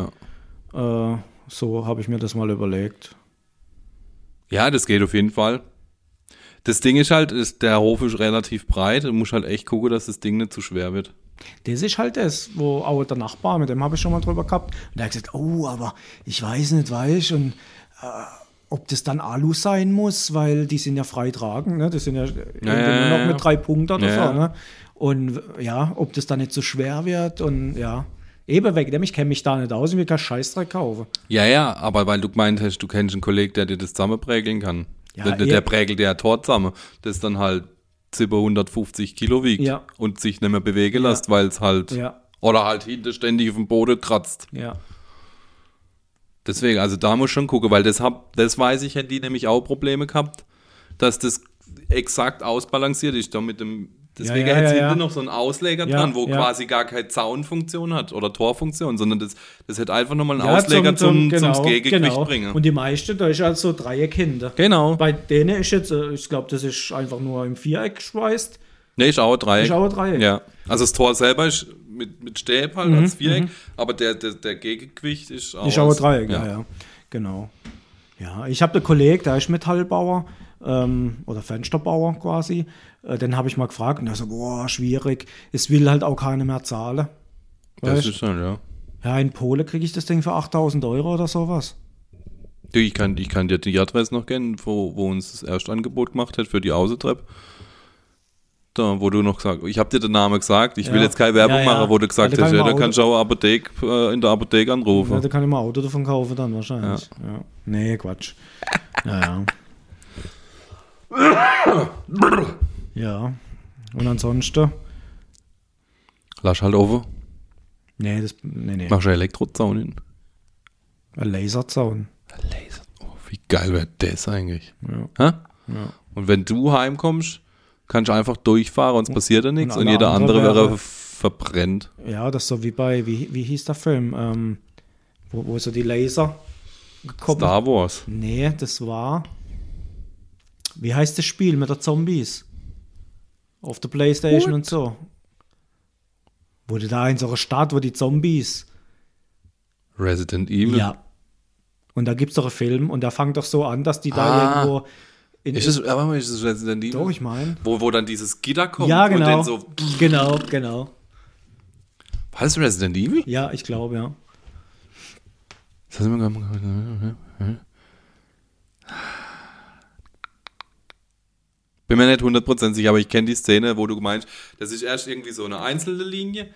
ja. Äh, so habe ich mir das mal überlegt. Ja, das geht auf jeden Fall. Das Ding ist halt, ist, der Hof ist relativ breit. Du musst halt echt gucken, dass das Ding nicht zu schwer wird. Das ist halt das, wo auch der Nachbar, mit dem habe ich schon mal drüber gehabt. Und der hat gesagt, oh, aber ich weiß nicht, weiß und äh, ob das dann Alu sein muss, weil die sind ja frei tragen, ne? Das sind ja, ja, noch mit drei Punkten oder so, ne? Und ja, ob das dann nicht so schwer wird und ja. Eben weg dem, ich kenne mich da nicht aus und will keinen Scheißdreck kaufen. Ja, ja, aber weil du gemeint hast, du kennst einen Kollegen, der dir das zusammenprägeln kann. Ja, der, der eh. prägelt ja Tor zusammen, das dann halt 750 Kilo wiegt Ja. und sich nicht mehr bewegen lässt, weil es halt, oder halt hinter ständig auf dem Boden kratzt. Ja. Deswegen, also da muss schon gucken, weil das hab, das weiß ich, hätten die nämlich auch Probleme gehabt, dass das exakt ausbalanciert ist, da mit dem, deswegen ja, hätte ja, ja. noch so einen Ausleger Ja, dran, wo ja. quasi gar keine Zaunfunktion hat oder Torfunktion, sondern das, das hätte einfach nochmal einen Ja, Ausleger zum, genau, zum, Gegengewicht genau. bringen. Und die meisten, da ist halt so Dreieckkinder. genau. Bei denen ist jetzt, äh, ich glaube, das ist einfach nur im Viereck geschweißt. Nee, ist auch Dreieck. Ist auch Dreieck. Ja. Also das Tor selber ist mit, mit Stäb halt als Viereck, aber der, der, der Gegengewicht ist auch, Mhm, Ist auch ein als- Dreieck, ja, ja. Genau. Ja, ich habe einen Kollegen, der ist Metallbauer ähm, oder Fensterbauer quasi. Äh, den habe ich mal gefragt und der so, boah, schwierig. Es will halt auch keiner mehr zahlen. Das Weißt? ist schon, ja. Ja, in Polen kriege ich das Ding für 8000 Euro oder sowas. Ich kann, ich kann dir die Adresse noch kennen, wo, wo uns das Erstangebot gemacht hat für die Außentreppe. Da, wo du noch gesagt ich habe dir den Namen gesagt, ich will Ja. jetzt keine Werbung Ja, ja. machen, wo du gesagt hast, kann ja, da kannst du auch eine Apotheke, äh, in der Apotheke anrufen. Ja, da kann ich mal ein Auto davon kaufen dann wahrscheinlich. Ja. Nee, Quatsch. Ja, ja. Und ansonsten? Lass halt offen, Nee, das, nee, nee. machst du Elektrozaun hin. Ein Laserzaun. Laser. Oh, wie geil wäre das eigentlich? Ja. Hä? Ja. Und wenn du heimkommst, kannst du einfach durchfahren und es passiert ja nichts und und, jeder andere andere wäre wäre- verbrennt. Ja, das ist so wie bei, wie, wie hieß der Film? Ähm, wo, wo so die Laser gekommen Star Wars. Nee, das war. Wie heißt das Spiel mit der Zombies? Auf der Playstation und so. Wurde da in so einer Stadt, wo die Zombies. Resident Evil. Ja. Und da gibt es doch einen Film und der fängt doch so an, dass die da Ah. irgendwo. In, Ist es, aber ist es Resident Evil? Doch, ich meine. Wo, wo dann dieses Gitter kommt Ja, und genau. dann so. Genau, genau. War das Resident Evil? Ja, ich glaube, ja. Das gerade- Bin mir nicht 100% sicher, aber ich kenne die Szene, wo du meinst, das ist erst irgendwie so eine einzelne Linie.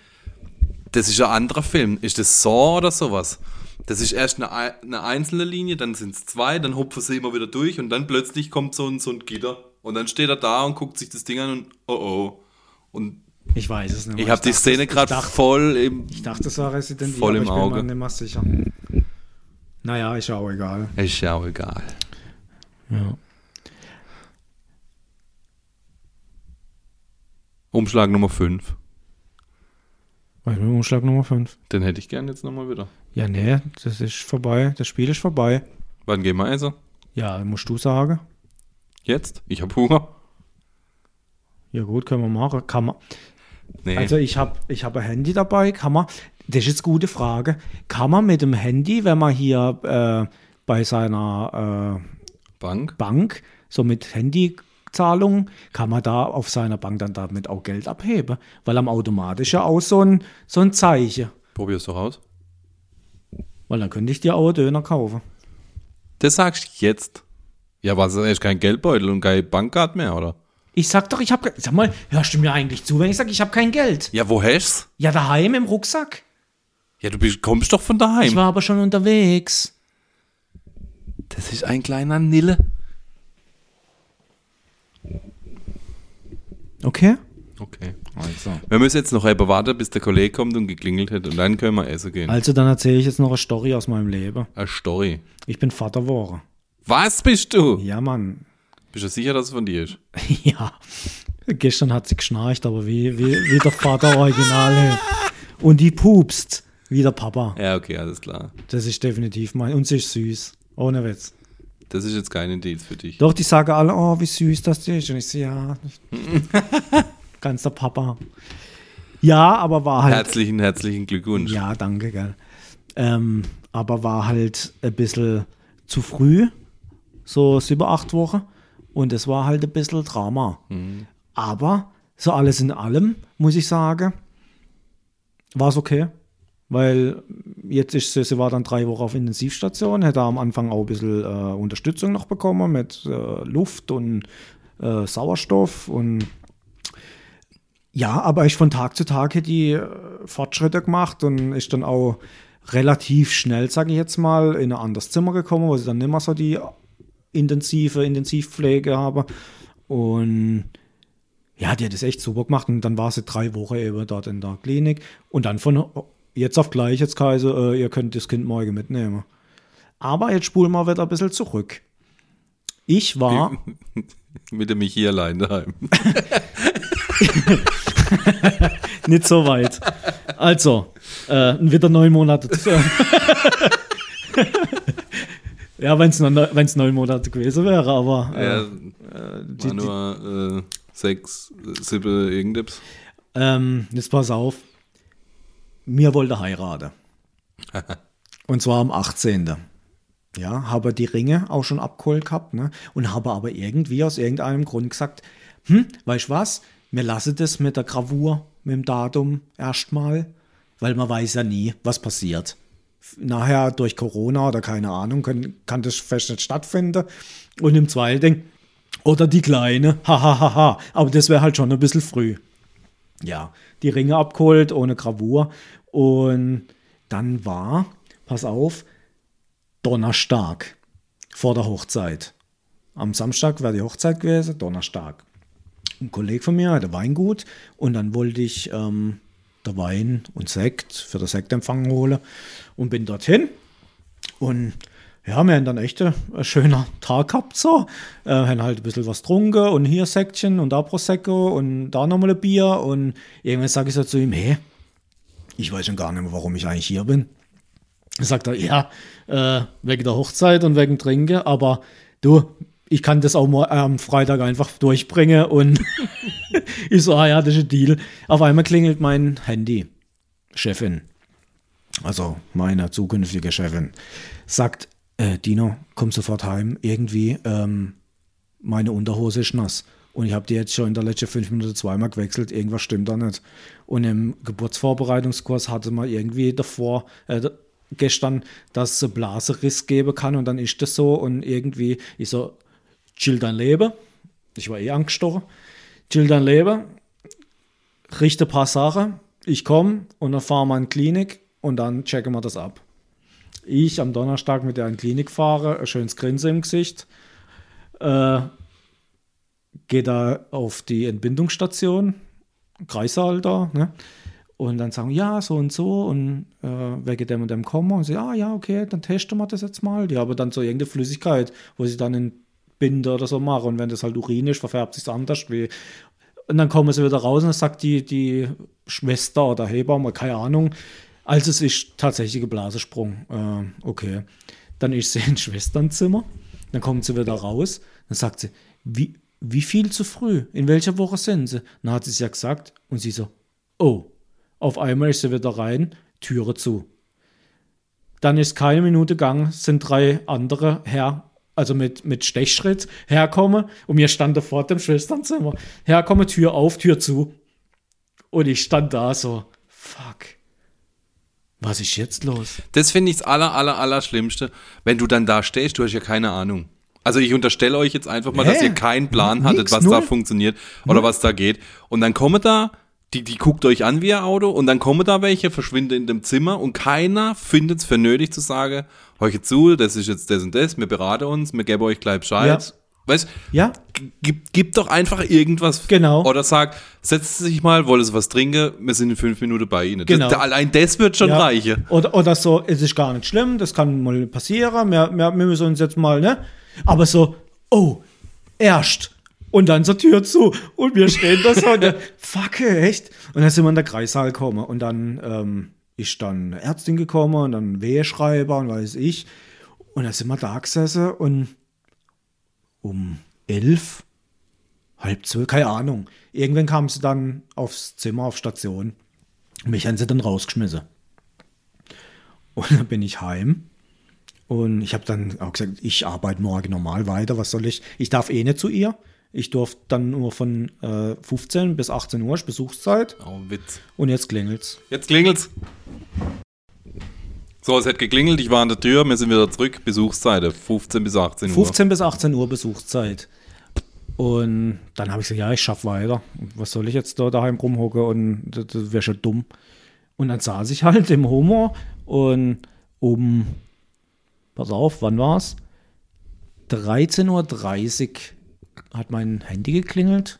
Das ist ein anderer Film. Ist das Saw oder sowas? Das ist erst eine, ei- eine einzelne Linie, dann sind es zwei, dann hupfen sie immer wieder durch und dann plötzlich kommt so ein, so ein Gitter. Und dann steht er da und guckt sich das Ding an und oh oh. Und Ich weiß es nicht. ich mehr. habe die Szene ich gerade voll im. Ich dachte, das war Resident Voll Evil, im aber ich Auge. bin mir nicht mehr sicher. Naja, ist ja auch egal. Ist ja auch egal. Ja. Umschlag Nummer 5. Was mit Umschlag Nummer 5? Den hätte ich gern jetzt nochmal wieder. Ja, nee, das ist vorbei. Das Spiel ist vorbei. Wann gehen wir essen? Ja, musst du sagen. Jetzt? Ich hab Hunger. Ja gut, können wir machen. Kann man. Nee. Also ich habe ich hab ein Handy dabei. Kann man, das ist jetzt eine gute Frage. Kann man mit dem Handy, wenn man hier äh, bei seiner Bank? äh, Bank, so mit Handyzahlung, kann man da auf seiner Bank dann damit auch Geld abheben? Weil am automatisch ja auch so ein, so ein Zeichen. Probier's doch aus. Weil dann könnte ich dir auch Döner kaufen. Das sagst du jetzt. Ja, was? Ist kein Geldbeutel und kein Bankkarte mehr, oder? Ich sag doch, ich habe. Sag mal, hörst du mir eigentlich zu, wenn ich sage, ich habe kein Geld? Ja, wo hast Ja, daheim im Rucksack. Ja, du bist, kommst doch von Ich daheim. war aber schon unterwegs. Das ist ein kleiner Nille. Okay. Okay. Also. Wir müssen jetzt noch eben warten, bis der Kollege kommt und geklingelt hat und dann können wir essen gehen. Also dann erzähle ich jetzt noch eine Story aus meinem Leben. Eine Story. Ich bin Vater geworden. Was bist du? Ja, Mann. Bist du sicher, dass es von dir ist? ja. Gestern hat sie geschnarcht, aber wie, wie, wie der Vater original. Und die pupst, wie der Papa. Ja, okay, alles klar. Das ist definitiv mein. Und sie ist süß. Ohne Witz. Das ist jetzt kein Indiz für dich. Doch, die sagen alle, oh, wie süß das ist. Und ich so, ja. Ganz der Papa. Ja, aber war halt. Herzlichen, herzlichen Glückwunsch. Ja, danke, gell. Ähm, aber war halt ein bisschen zu früh, so sieben, acht Wochen. Und es war halt ein bisschen Drama. Aber so alles in allem, muss ich sagen, war es okay. Weil jetzt ist sie, sie war dann drei Wochen auf Intensivstation, hätte am Anfang auch ein bisschen äh, Unterstützung noch bekommen mit äh, Luft und äh, Sauerstoff und ja, aber ich von Tag zu Tag hätte die äh, Fortschritte gemacht und ist dann auch relativ schnell, sage ich jetzt mal, in ein anderes Zimmer gekommen, wo sie dann nicht mehr so die intensive Intensivpflege habe. Und ja, die hat es echt super gemacht. Und dann war sie drei Wochen eben dort in der Klinik. Und dann von jetzt auf gleich, jetzt Kaiser, äh, ihr könnt das Kind morgen mitnehmen. Aber jetzt spulen wir wieder ein bisschen zurück. Ich war. Mit dem allein daheim. Nicht so weit. Also, äh, wieder neun Monate. ja, wenn es wenn's neun Monate gewesen wäre, aber äh, Ja, die, war nur äh, sechs, sieben, irgendetwas. ähm, jetzt pass auf. Mir wollte heiraten. Und zwar am 18. Ja, habe die Ringe auch schon abgeholt gehabt, ne? Und habe aber irgendwie aus irgendeinem Grund gesagt, hm, weißt du was? Mir lasse das mit der Gravur, mit dem Datum erstmal, weil man weiß ja nie, was passiert. Nachher durch Corona oder keine Ahnung kann, kann das fest nicht stattfinden. Und im zweiten Ding, oder die Kleine, hahaha, ha, ha, ha. aber das wäre halt schon ein bisschen früh. Ja, die Ringe abgeholt ohne Gravur. Und dann war, pass auf, Donnerstag vor der Hochzeit. Am Samstag wäre die Hochzeit gewesen, Donnerstag. Ein Kollege von mir hatte Weingut und dann wollte ich ähm, der Wein und Sekt für den Sektempfang holen und bin dorthin. Und ja, wir haben dann echt ein, ein schöner Tag gehabt, so. Äh, haben halt ein bisschen was getrunken und hier Sektchen und da Prosecco und da nochmal ein Bier. Und irgendwann sage ich so zu ihm, hey, ich weiß schon gar nicht mehr, warum ich eigentlich hier bin. Sagt er, ja, äh, wegen der Hochzeit und wegen Trinken, aber du, ich kann das auch mal am Freitag einfach durchbringen und ich so, ah ja, das ist ein Deal. Auf einmal klingelt mein Handy. Chefin, also meine zukünftige Chefin, sagt, äh, Dino, komm sofort heim, irgendwie, ähm, meine Unterhose ist nass. Und ich habe die jetzt schon in der letzten fünf Minuten zweimal gewechselt, irgendwas stimmt da nicht. Und im Geburtsvorbereitungskurs hatte man irgendwie davor, äh, gestern, dass es Blaseriss geben kann und dann ist das so und irgendwie, ich so, chill dein Leben. Ich war eh angestochen. Chill dein Leben, richte ein paar Sachen, ich komme und dann fahren wir in die Klinik und dann checken wir das ab. Ich am Donnerstag mit der in die Klinik fahre, ein schönes Grinsen im Gesicht, äh, gehe da auf die Entbindungsstation, Kreissaal da, ne? Und dann sagen, ja, so und so und äh, wegen dem und dem kommen. Und sie, ah ja, okay, dann testen wir das jetzt mal. Die haben dann so irgendeine Flüssigkeit, wo sie dann in Binde oder so mache. Und wenn das halt Urin ist, verfärbt sich anders. Wie. Und dann kommen sie wieder raus und dann sagt die, die Schwester oder Hebamme, keine Ahnung, also es ist tatsächlich ein Blasensprung. Äh, okay. Dann ist sie im Schwesternzimmer, dann kommt sie wieder raus, dann sagt sie, wie, wie viel zu früh? In welcher Woche sind sie? Dann hat sie es ja gesagt und sie so, oh. Auf einmal ist sie wieder rein, Türe zu. Dann ist keine Minute gegangen, sind drei andere her, also mit, mit Stechschritt herkommen und mir stand da vor dem Schwesternzimmer. Herkomme, Tür auf, Tür zu. Und ich stand da so, fuck. Was ist jetzt los? Das finde ich das aller, aller, aller Schlimmste, wenn du dann da stehst, du hast ja keine Ahnung. Also ich unterstelle euch jetzt einfach mal, Hä? dass ihr keinen Plan hattet, Nix, was null. da funktioniert oder was da geht. Und dann kommen da, die, die guckt euch an wie ein Auto und dann kommen da welche, verschwinden in dem Zimmer und keiner findet es für nötig zu sagen, heuch zu, das ist jetzt das und das, wir beraten uns, wir geben euch gleich Bescheid. Ja. Weißt Ja, gib, gib doch einfach irgendwas. Genau. Oder sag, setzt sich mal, wollen Sie was trinken, wir sind in fünf Minuten bei Ihnen. Genau. Das, allein das wird schon ja. reichen. Oder, oder so, es ist gar nicht schlimm, das kann mal passieren, wir, wir, wir müssen uns jetzt mal, ne? Aber so, oh, erst. Und dann zur Tür zu. Und wir stehen da so, ne? fuck, echt? Und dann sind wir in der Kreissaal gekommen. Und dann ähm, ist dann Ärztin gekommen und dann Weheschreiber und weiß ich. Und dann sind wir da gesessen und um elf, halb zwölf, keine Ahnung. Irgendwann kam sie dann aufs Zimmer, auf Station. Mich haben sie dann rausgeschmissen. Und dann bin ich heim. Und ich habe dann auch gesagt, ich arbeite morgen normal weiter. Was soll ich? Ich darf eh nicht zu ihr. Ich durfte dann nur von äh, 15 bis 18 Uhr Besuchszeit. Oh, Witz. Und jetzt klingelt's. Jetzt klingelt's. So, es hat geklingelt, ich war an der Tür, wir sind wieder zurück. Besuchszeit, 15 bis 18 Uhr. 15 bis 18 Uhr Besuchszeit. Und dann habe ich gesagt, ja, ich schaffe weiter. Was soll ich jetzt da daheim rumhocken? Und das, das wäre schon dumm. Und dann saß ich halt im Homo und um, pass auf, wann war's? 13.30 Uhr hat mein Handy geklingelt.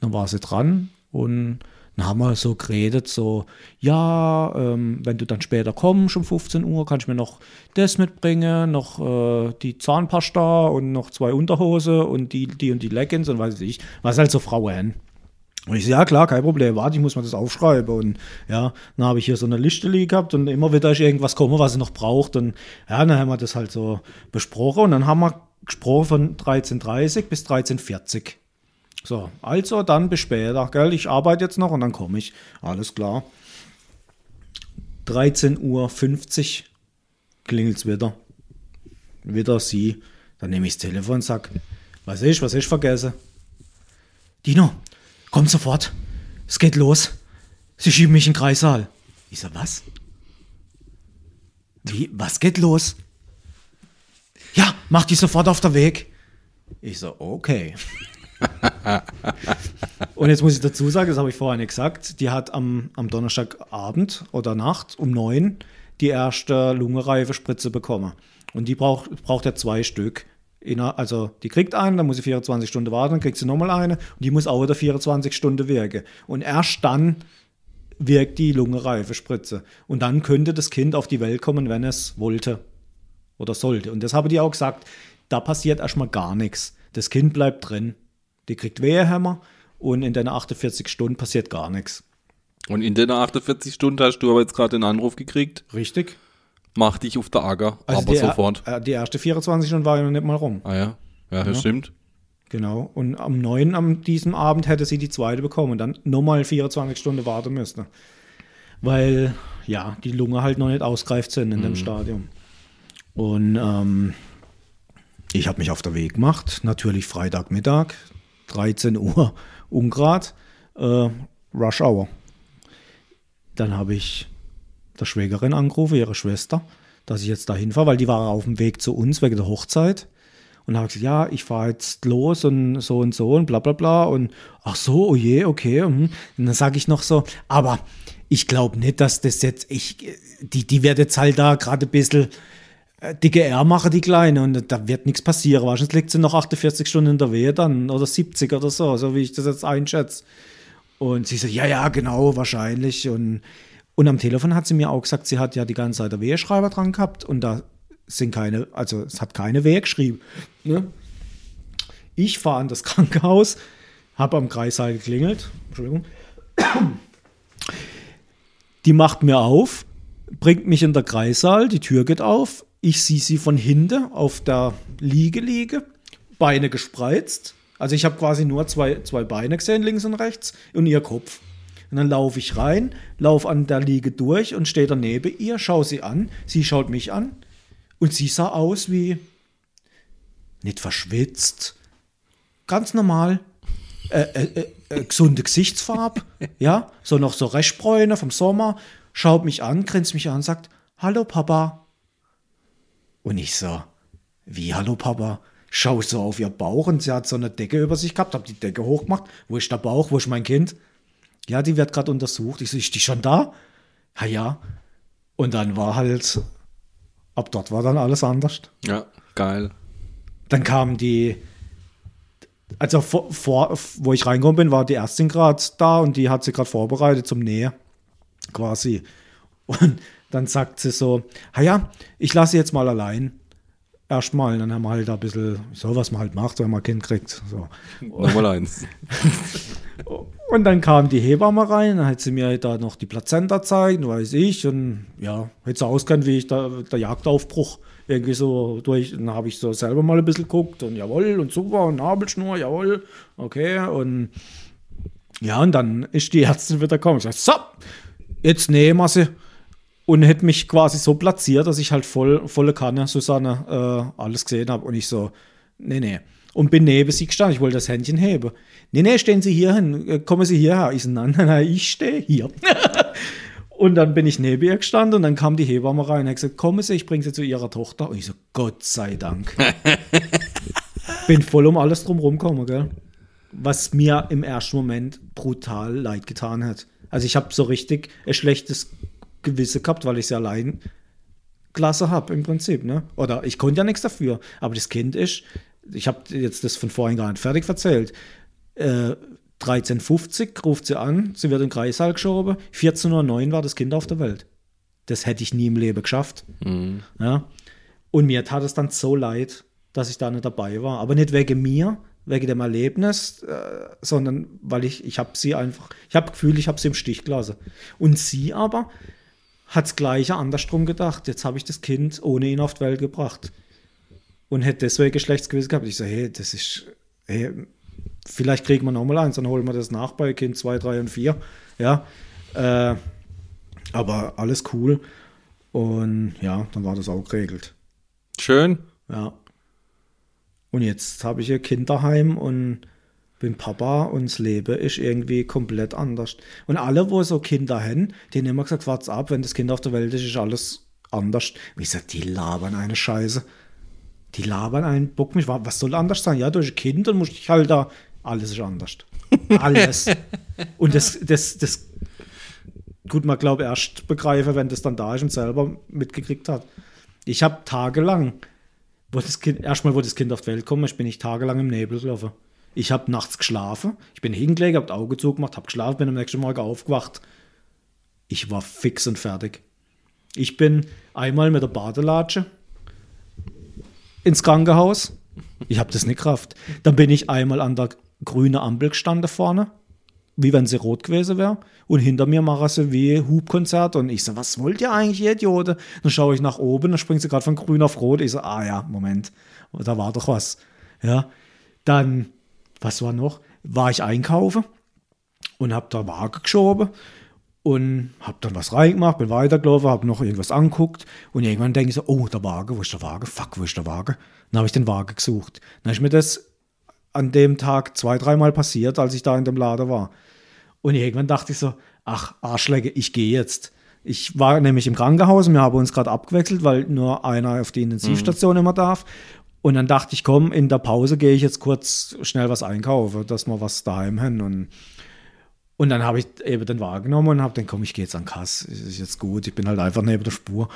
Dann war sie dran und dann haben wir so geredet, so, ja, ähm, wenn du dann später kommst um 15 Uhr, kannst du mir noch das mitbringen, noch äh, die Zahnpasta und noch zwei Unterhose und die, die und die Leggings und weiß ich, was halt so Frauen. Und ich so, ja klar, kein Problem, warte, ich muss mir das aufschreiben. Und ja, dann habe ich hier so eine Liste liegen gehabt und immer wieder ist irgendwas kommen, was sie noch braucht. Und ja, dann haben wir das halt so besprochen und dann haben wir gesprochen von 13.30 bis 13.40 so, also dann bis später, gell? Ich arbeite jetzt noch und dann komme ich. Alles klar. 13.50 Uhr klingelt es wieder. Wieder sie. Dann nehme ich das Telefon und sag, was ist, was ist vergessen? Dino, komm sofort. Es geht los. Sie schieben mich in den Kreissaal. Ich sag, was? Wie, was geht los? Ja, mach die sofort auf der Weg. Ich so, okay. Und jetzt muss ich dazu sagen, das habe ich vorher nicht gesagt, die hat am, am Donnerstagabend oder Nacht um neun die erste lungenreife Spritze bekommen. Und die braucht, braucht ja zwei Stück. Also die kriegt einen, dann muss sie 24 Stunden warten, dann kriegt sie nochmal eine und die muss auch wieder 24 Stunden wirken. Und erst dann wirkt die lungenreife Spritze. Und dann könnte das Kind auf die Welt kommen, wenn es wollte oder sollte. Und das habe die auch gesagt, da passiert erstmal gar nichts. Das Kind bleibt drin. Die kriegt Wehehämmer und in den 48 Stunden passiert gar nichts. Und in den 48 Stunden hast du aber jetzt gerade den Anruf gekriegt, Richtig? mach dich auf der Acker, aber Also die, sofort. Äh, die erste 24 Stunden war ja noch nicht mal rum. Ah ja, ja, das stimmt. Genau. Und am 9. am diesem Abend hätte sie die zweite bekommen und dann nochmal 24 Stunden warten müsste. Weil, ja, die Lunge halt noch nicht ausgereift sind in dem Stadium. Und ähm, ich habe mich auf den Weg gemacht. Natürlich Freitagmittag, 13 Uhr Ungrad, äh, Rush Hour. Dann habe ich der Schwägerin angerufen, ihre Schwester, dass ich jetzt dahin fahre, weil die war auf dem Weg zu uns wegen der Hochzeit. Und habe gesagt, ja, ich fahre jetzt los und so und so und bla bla bla. Und ach so, oh je, okay. mhm. Und dann sage ich noch so, aber ich glaube nicht, dass das jetzt, ich, die, die wird jetzt halt da gerade ein bisschen äh, dicke R machen, die Kleine. Und da wird nichts passieren. Wahrscheinlich liegt sie noch 48 Stunden in der Wehe dann oder 70 oder so, so wie ich das jetzt einschätze. Und sie so, ja, ja, genau, wahrscheinlich. Und, und am Telefon hat sie mir auch gesagt, sie hat ja die ganze Zeit der Weheschreiber dran gehabt und da sind keine, also es hat keine Wehe geschrieben. Ne? Ich fahre an das Krankenhaus, habe am Kreissaal geklingelt. Entschuldigung. Die macht mir auf, bringt mich in der Kreissaal, die Tür geht auf. Ich sehe sie von hinten auf der Liege liege, Beine gespreizt. Also ich habe quasi nur zwei, zwei Beine gesehen, links und rechts, und ihr Kopf. Und dann laufe ich rein, laufe an der Liege durch und stehe daneben ihr, schaue sie an. Sie schaut mich an und sie sah aus wie nicht verschwitzt, ganz normal, äh, äh, äh, gesunde Gesichtsfarbe, ja, so noch so Restbräune vom Sommer, schaut mich an, grinst mich an, sagt, hallo Papa. Und ich so, wie hallo Papa? Schau so auf ihr Bauch und sie hat so eine Decke über sich gehabt, hab die Decke hochgemacht. Wo ist der Bauch? Wo ist mein Kind? Ja, die wird gerade untersucht. Ich so, ist die schon da? Ja, ja. Und dann war halt, ab dort war dann alles anders. Ja, geil. Dann kam die, also vor, vor, wo ich reingekommen bin, war die Ärztin gerade da und die hat sie gerade vorbereitet zum Nähe, quasi. Und dann sagt sie so, ha ja, ich lasse sie jetzt mal allein. Erstmal, dann haben wir halt da ein bisschen, so was man halt macht, wenn man ein Kind kriegt. So. Nochmal eins. Und dann kam die Hebamme rein, dann hat sie mir da noch die Plazenta gezeigt, weiß ich. Und ja, hätte so auskennt, wie ich da, der Jagdaufbruch irgendwie so durch. Dann habe ich so selber mal ein bisschen geguckt und jawohl und super und Nabelschnur, jawohl, okay. Und ja, und dann ist die Ärztin wieder gekommen und sagt, so, jetzt nehmen wir sie. Und hätte mich quasi so platziert, dass ich halt voll, volle Kanne, Susanne, äh, alles gesehen habe. Und ich so, nee, nee. Und bin neben sie gestanden. Ich wollte das Händchen heben. Nee, nee, stehen Sie hier hin. Äh, Kommen Sie hierher. Ich so, nein, nein, nein, ich stehe hier. und dann bin ich neben ihr gestanden und dann kam die Hebamme rein und hat gesagt, kommen Sie, ich bringe Sie zu Ihrer Tochter. Und ich so, Gott sei Dank. bin voll um alles drum rumgekommen, gell? Was mir im ersten Moment brutal leid getan hat. Also ich habe so richtig ein schlechtes Gewissen gehabt, weil ich sie allein Klasse habe im Prinzip, ne? Oder ich konnte ja nichts dafür. Aber das Kind ist, ich habe jetzt das von vorhin gar nicht fertig erzählt. Äh, 13.50 ruft sie an, sie wird in den Kreissaal geschoben. 14.09 Uhr war das Kind auf der Welt. Das hätte ich nie im Leben geschafft. Ja? Und mir tat es dann so leid, dass ich da nicht dabei war. Aber nicht wegen mir, wegen dem Erlebnis, äh, sondern weil ich, ich habe sie einfach, ich habe Gefühl, ich habe sie im Stich gelassen. Und sie aber hat das Gleiche andersrum gedacht. Jetzt habe ich das Kind ohne ihn auf die Welt gebracht. Und hätte deswegen Geschlechtsgewissen gehabt. Ich so, hey, das ist, hey, vielleicht kriegen wir nochmal eins, dann holen wir das nach bei Kind 2, 3 und 4. Ja. Äh, aber alles cool. Und ja, dann war das auch geregelt. Schön. Ja. Und jetzt habe ich ein Kind daheim und bin Papa und das Leben ist irgendwie komplett anders. Und alle, wo so Kinder haben, denen immer gesagt, wart's ab, wenn das Kind auf der Welt ist, ist alles anders. Und ich sag, die labern eine Scheiße. Die labern einen Bock mich. Was soll anders sein? Ja, durch ein Kind und muss ich halt da. Alles ist anders. Alles. und das, das, das tut man, glaube erst begreifen, wenn das dann da ist und selber mitgekriegt hat. Ich habe tagelang, wo das Kind, erstmal, wo das Kind auf die Welt kommt, ich bin ich tagelang im Nebel gelaufen. Ich habe nachts geschlafen, ich bin hingelegt, habe Auge zugemacht, habe geschlafen, bin am nächsten Morgen aufgewacht. Ich war fix und fertig. Ich bin einmal mit der Badelatsche ins Krankenhaus. Ich habe das nicht Kraft. Dann bin ich einmal an der grünen Ampel gestanden vorne, wie wenn sie rot gewesen wäre. Und hinter mir machen sie wie Hubkonzert. Und ich so, was wollt ihr eigentlich, ihr Idioten? Dann schaue ich nach oben, dann springt sie gerade von grün auf rot. Ich so, ah ja, Moment, da war doch was. Ja, dann, was war noch? War ich einkaufen und habe da Waage geschoben und habe dann was reingemacht, bin weitergelaufen, habe noch irgendwas anguckt und irgendwann denke ich so, oh, der Waage, wo ist der Waage? Fuck, wo ist der Waage? Dann habe ich den Waage gesucht. Dann ist mir das an dem Tag zwei, dreimal passiert, als ich da in dem Laden war. Und irgendwann dachte ich so, ach, Arschlecke, ich gehe jetzt. Ich war nämlich im Krankenhaus und wir haben uns gerade abgewechselt, weil nur einer auf die Intensivstation immer darf. Und dann dachte ich, komm, in der Pause gehe ich jetzt kurz schnell was einkaufen, dass wir was daheim haben. Und und dann habe ich eben den Wagen genommen und habe dann, komm, ich gehe jetzt an Kasse, ist jetzt gut, ich bin halt einfach neben der Spur.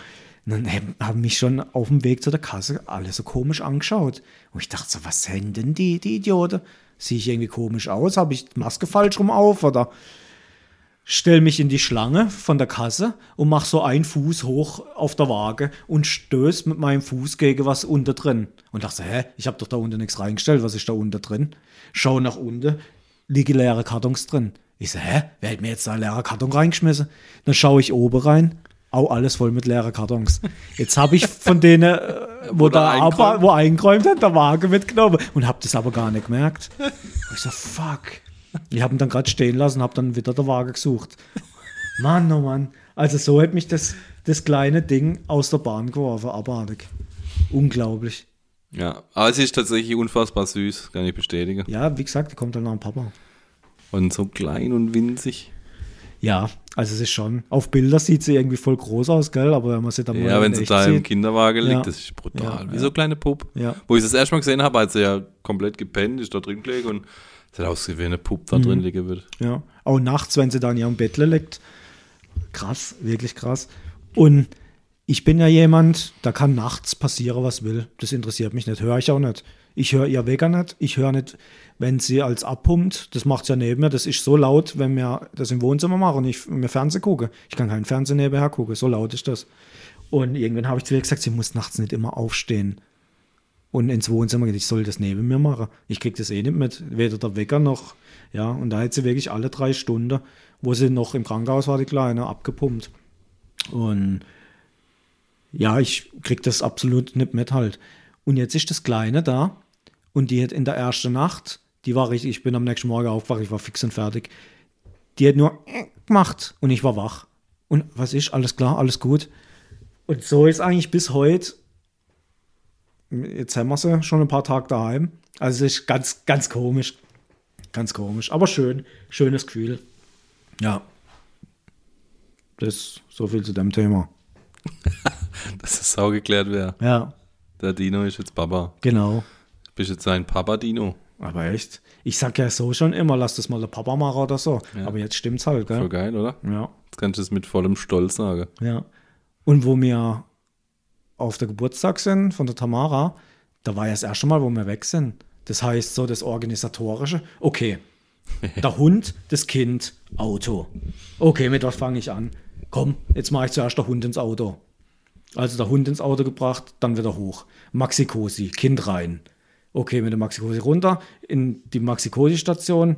Und dann haben mich schon auf dem Weg zu der Kasse alle so komisch angeschaut. Und ich dachte so, was sind denn die, die Idioten? Sehe ich irgendwie komisch aus? Habe ich die Maske falsch rum auf? Oder? Stell mich in die Schlange von der Kasse und mach so einen Fuß hoch auf der Waage und stöß mit meinem Fuß gegen was unter drin. Und dachte, hä, ich habe doch da unten nichts reingestellt, was ist da unter drin? Schau nach unten, liege leere Kartons drin. Ich so, hä, wer hat mir jetzt da einen leeren Karton reingeschmissen? Dann schaue ich oben rein, au, alles voll mit leeren Kartons. Jetzt habe ich von denen, äh, wo, da eingeräumt? wo eingeräumt hat, der Waage mitgenommen und habe das aber gar nicht gemerkt. Ich so, fuck. Ich habe ihn dann gerade stehen lassen, habe dann wieder der Waage gesucht. Mann, oh Mann. Also so hat mich das, das kleine Ding aus der Bahn geworfen, abartig. Unglaublich. Ja, aber es ist tatsächlich unfassbar süß, kann ich bestätigen. Ja, wie gesagt, die kommt dann nach dem Papa. Und so klein und winzig. Ja, also es ist schon. Auf Bilder sieht sie irgendwie voll groß aus, gell? Aber wenn man sie dann mal Ja, wenn sie da im Kinderwagen liegt, Ja. das ist brutal. Ja, Wie ja. so eine kleine. Ja. Wo ich das erste Mal gesehen habe, als sie ja komplett gepennt ist, da drin gelegen und hat ausgesehen, wie eine Puppe da Mhm. drin liegen wird. Ja. Auch nachts, wenn sie da in ihrem Bett liegt. Krass, wirklich krass. Und ich bin ja jemand, da kann nachts passieren, was will. Das interessiert mich nicht. Höre ich auch nicht. Ich höre ihr Wecker nicht. Ich höre nicht, wenn sie als abpumpt. Das macht sie ja neben mir. Das ist so laut, wenn wir das im Wohnzimmer machen und ich mir Fernsehen gucke. Ich kann keinen Fernsehen nebenher gucken. So laut ist das. Und irgendwann habe ich zu ihr gesagt, sie muss nachts nicht immer aufstehen und ins Wohnzimmer geht. Ich soll das neben mir machen. Ich krieg das eh nicht mit. Weder der Wecker noch. Ja, und da hat sie wirklich alle drei Stunden, wo sie noch im Krankenhaus war, die Kleine, abgepumpt. Und ja, ich krieg das absolut nicht mit halt. Und jetzt ist das Kleine da und die hat in der ersten Nacht, die war richtig, ich bin am nächsten Morgen aufgewacht, ich war fix und fertig. Die hat nur gemacht und ich war wach. Und was ist? Alles klar, alles gut. Und so ist eigentlich bis heute jetzt haben wir sie schon ein paar Tage daheim. Also es ist ganz, ganz komisch. Ganz komisch. Aber schön. Schönes Gefühl. Ja. Das so viel zu dem Thema. Dass das sau geklärt wäre. Ja, Der Dino ist jetzt Papa. genau. Bist jetzt ein Papa-Dino. Aber echt. Ich sag ja so schon immer, lass das mal der Papa machen oder so. Ja. Aber jetzt stimmt's halt, Voll gell? geil, oder? Ja. Jetzt kannst du es mit vollem Stolz sagen. Ja. Und wo wir auf der Geburtstag sind von der Tamara, da war ja das erste Mal, wo wir weg sind. Das heißt, so das Organisatorische. Okay. Der Hund, das Kind, Auto. Okay, mit was fange ich an? Komm, jetzt mache ich zuerst der Hund ins Auto. Also der Hund ins Auto gebracht, dann wieder hoch. Maxi-Cosi, Kind rein. Okay, mit dem Maxi-Cosi runter in die Maxi-Cosi-Station.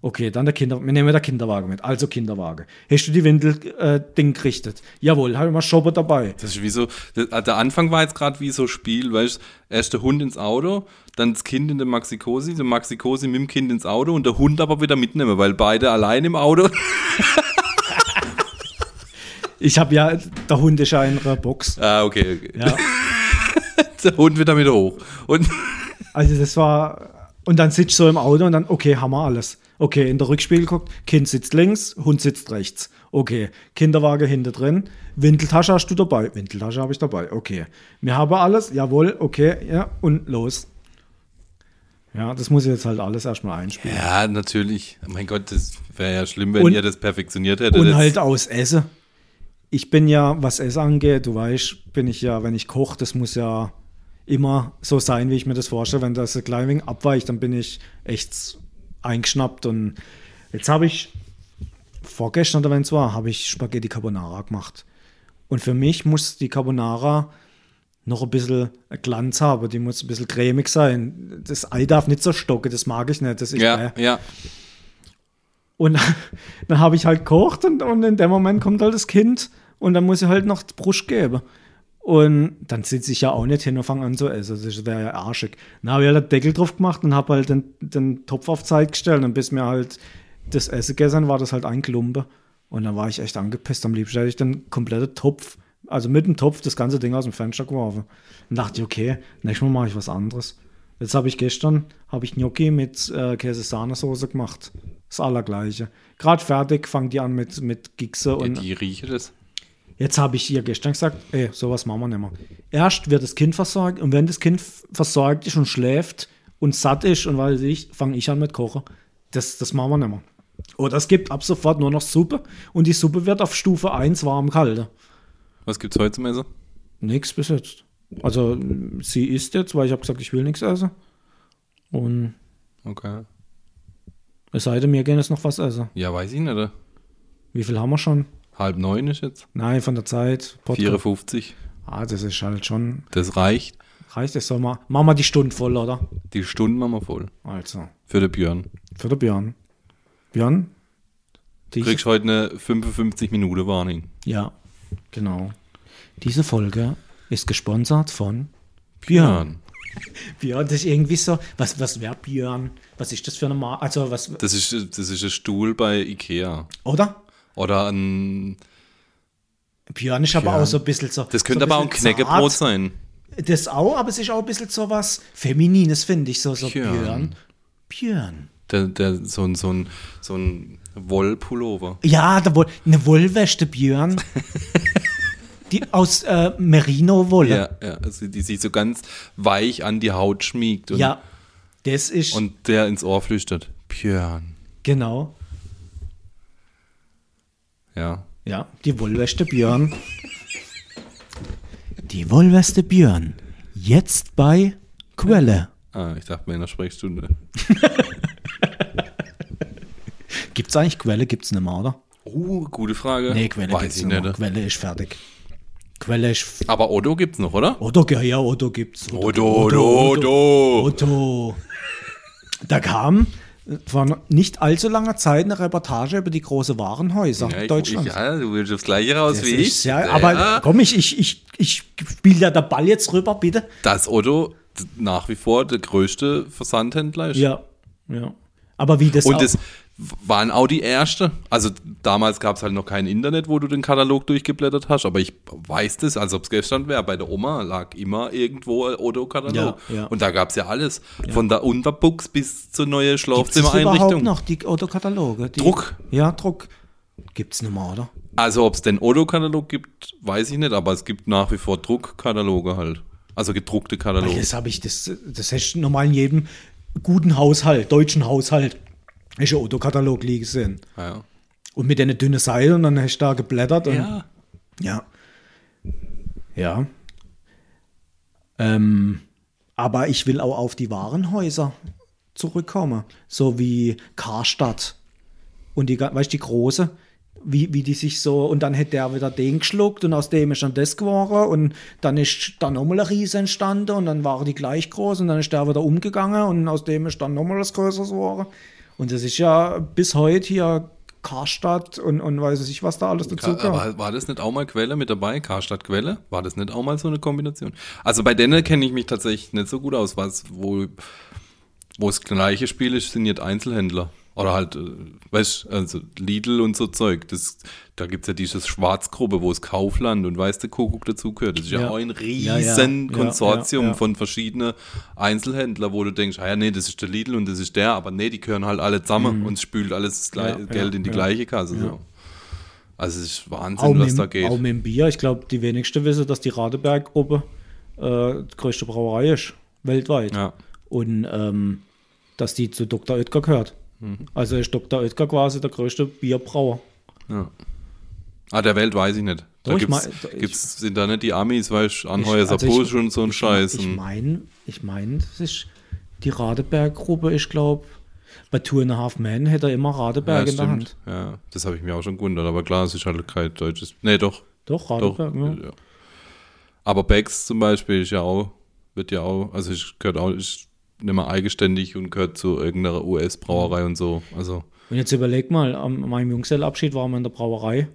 Okay, dann der Kinder, wir nehmen der Kinderwagen mit. Also Kinderwagen. Hast du die Windel-Ding gerichtet? Jawohl, habe ich mal Schopper dabei. Das ist wie so, der, der Anfang war jetzt gerade wie so Spiel, weißt du, erst der Hund ins Auto, dann das Kind in der Maxi-Cosi, der Maxi-Cosi mit dem Kind ins Auto und der Hund aber wieder mitnehmen, weil beide allein im Auto. Ich habe ja, der Hund ist ja in einer Box. ah, okay, okay. Ja. Der Hund wieder mit hoch. Und Also das war, und dann sitzt du so im Auto und dann, okay, haben wir alles. Okay, in der Rückspiegel guckt, Kind sitzt links, Hund sitzt rechts. Okay, Kinderwagen hinter drin. Windeltasche hast du dabei? Windeltasche habe ich dabei. Okay. Wir haben alles, jawohl, okay, ja, und los. Ja, das muss ich jetzt halt alles erstmal einspielen. ja, natürlich. Mein Gott, das wäre ja schlimm, wenn Und- ihr das perfektioniert hättet. Und halt aus Essen. Ich bin ja, was Essen angeht, du weißt, bin ich ja, wenn ich koche, das muss ja immer so sein, wie ich mir das vorstelle. Wenn das ein klein wenig abweicht, dann bin ich echt eingeschnappt. Und jetzt habe ich, vorgestern oder wenn es war, habe ich Spaghetti Carbonara gemacht. Und für mich muss die Carbonara noch ein bisschen Glanz haben, die muss ein bisschen cremig sein. Das Ei darf nicht so stocken, das mag ich nicht. Das ist ja, bäh. ja. Und dann habe ich halt gekocht und, und in dem Moment kommt halt das Kind und dann muss ich halt noch die Brust geben. Und dann sitze ich ja auch nicht hin und fange an zu essen. Das wäre ja arschig. Dann habe ich halt den Deckel drauf gemacht und habe halt den, den Topf auf Zeit gestellt. Und bis mir halt das Essen gegessen war, das halt ein Klumpe. Und dann war ich echt angepisst. Am liebsten hätte ich den kompletten Topf, also mit dem Topf, das ganze Ding aus dem Fenster geworfen. Und dachte ich, okay, nächstes Mal mache ich was anderes. Jetzt habe ich gestern habe ich Gnocchi mit äh, Käse-Sahnesoße gemacht. Das Allergleiche. Gerade fertig, fangen die an mit, mit Gixe ja und die rieche das. Jetzt habe ich ihr gestern gesagt, ey, sowas machen wir nicht mehr. Erst wird das Kind versorgt und wenn das Kind versorgt ist und schläft und satt ist und weil ich, fange ich an mit Kochen. Das, das machen wir nicht mehr. Oder es gibt ab sofort nur noch Suppe und die Suppe wird auf Stufe 1 warm kalt. Was gibt's heute zum Essen? Nichts bis jetzt. Also sie isst jetzt, weil ich habe gesagt, ich will nichts essen. Und Okay. es sei denn, mir gehen jetzt noch was essen. Ja, weiß ich nicht. Wie viel haben wir schon? Halb neun ist jetzt. Nein, von der Zeit. Podcast. 54. Ah, das ist halt schon. Das reicht. Reicht das so mal? Machen wir die Stunde voll, oder? Die Stunden machen wir voll. Also, Für den Björn. für den Björn. Björn? Du kriegst heute eine 55 Minuten Warning. ja, genau. Diese Folge ist gesponsert von Björn. Björn, das ist irgendwie so. Was, was wäre Björn? Was ist das für eine Marke? Also, was. Das ist, das ist ein Stuhl bei Ikea. Oder? Oder ein. Björn ist aber Björn. auch so ein bisschen so. Das könnte so aber auch ein Knäckebrot sein. Das auch, aber es ist auch ein bisschen so was Feminines, finde ich. So, so Björn. Björn. Björn. Der, der, so, ein, so, ein, so ein Wollpullover. Ja, da wohl eine Wollwäsche, Björn. die aus äh, Merino-Wolle. Ja, ja. Also die sich so ganz weich an die Haut schmiegt. Und, Ja, das ist Und der ins Ohr flüstert. Björn. genau. Ja. Ja, die Wollweste Björn. Die Wollweste Björn. Jetzt bei Quelle. Ah, ich dachte mir in der Sprechstunde. Gibt's eigentlich Quelle? Gibt's nicht mehr, oder? Oh, gute Frage. Nee, Quelle Weiß gibt's ich nicht mehr. Quelle ist fertig. Quelle ist. Aber Otto gibt's noch, oder? Otto, ja, ja, Otto gibt's. Otto, Otto, Otto. Otto. Da kam vor nicht allzu langer Zeit eine Reportage über die große Warenhäuser Ja, Deutschlands. Ja, du willst aufs Gleiche raus Das wie ich. sehr, Ja, aber komm, ich, ich, ich, ich spiele ja der Ball jetzt rüber, bitte. dass Otto nach wie vor der größte Versandhändler ist. Ja, ja. Aber wie das Und auch, das waren auch die erste. Also damals gab es halt noch kein Internet, wo du den Katalog durchgeblättert hast, aber ich weiß das, als ob es gestern wäre. Bei der Oma lag immer irgendwo ein Otto-Katalog. Ja, ja. Und da gab es ja alles. Von der Unterbuchs bis zur neuen das überhaupt Schlafzimmereinrichtung. noch, die Autokataloge? Die, Druck. Ja, Druck. Gibt's nicht mehr, oder? Also ob es den Otto-Katalog gibt, weiß ich nicht, aber es gibt nach wie vor Druckkataloge halt. Also gedruckte Weil Kataloge. das habe ich, das, das hast du normal in jedem guten Haushalt, deutschen Haushalt, ist ein Autokatalog liegen sehen. Ja. Und mit einer dünnen Seite und dann hast du da geblättert. Und, ja. Ja. Ja. Ähm, aber ich will auch auf die Warenhäuser zurückkommen. So wie Karstadt. Und die, weißt du, die große, wie, wie die sich so, und dann hätte der wieder den geschluckt und aus dem ist dann das geworden und dann ist dann nochmal ein Riese entstanden und dann waren die gleich groß und dann ist der wieder umgegangen und aus dem ist dann nochmal was Größeres geworden. Und das ist ja bis heute hier Karstadt und, und weiß ich, was da alles dazu kommt. Aber war das nicht auch mal Quelle mit dabei? Karstadt Quelle? War das nicht auch mal so eine Kombination? Also bei denen kenne ich mich tatsächlich nicht so gut aus, was, wo, wo das gleiche Spiel ist, sind jetzt Einzelhändler. Oder halt, äh, weißt also Lidl und so Zeug. Das, da gibt es ja dieses Schwarzgruppe, wo es Kaufland und weiß der Kuckuck dazugehört. Das ist ja, Ja. auch ein riesen ja. Konsortium Ja, ja. von verschiedenen Einzelhändlern, wo du denkst, ah ja, nee, das ist der Lidl und das ist der, aber nee, die gehören halt alle zusammen und es spült alles Mhm. Geld in die gleiche Kasse. So. Also es ist Wahnsinn, Auch was mit, da geht. auch mit dem Bier. Ich glaube, die wenigsten wissen, dass die Radeberg-Gruppe äh, die größte Brauerei ist, weltweit. Ja. Und ähm, dass die zu Dr. Oetker gehört. Mhm. Also ist Dr. Oetker quasi der größte Bierbrauer. Ah, der Welt weiß ich nicht. Da Doch, ich gibt's, mein- ich- gibt's, sind da nicht die Amis, weißt du, Anheuser also ich- Busch und so ein Scheiß. Ich meine, ich mein, das ist die Radeberg-Gruppe, ich glaube, bei Two and a Half Men hätte er immer Radeberg ja, in der. Hand. Ja, das habe ich mir auch schon gewundert, aber klar, es ist halt kein deutsches. Nee, doch. Doch, Doch. Radeberg, ja. Ja. Aber Becks zum Beispiel ist ja auch, wird ja auch, also ich gehört auch, ist nicht mehr eigenständig und gehört zu irgendeiner US-Brauerei und so. Also, Und jetzt überleg mal, an meinem Junggesellenabschied waren wir in der Brauerei.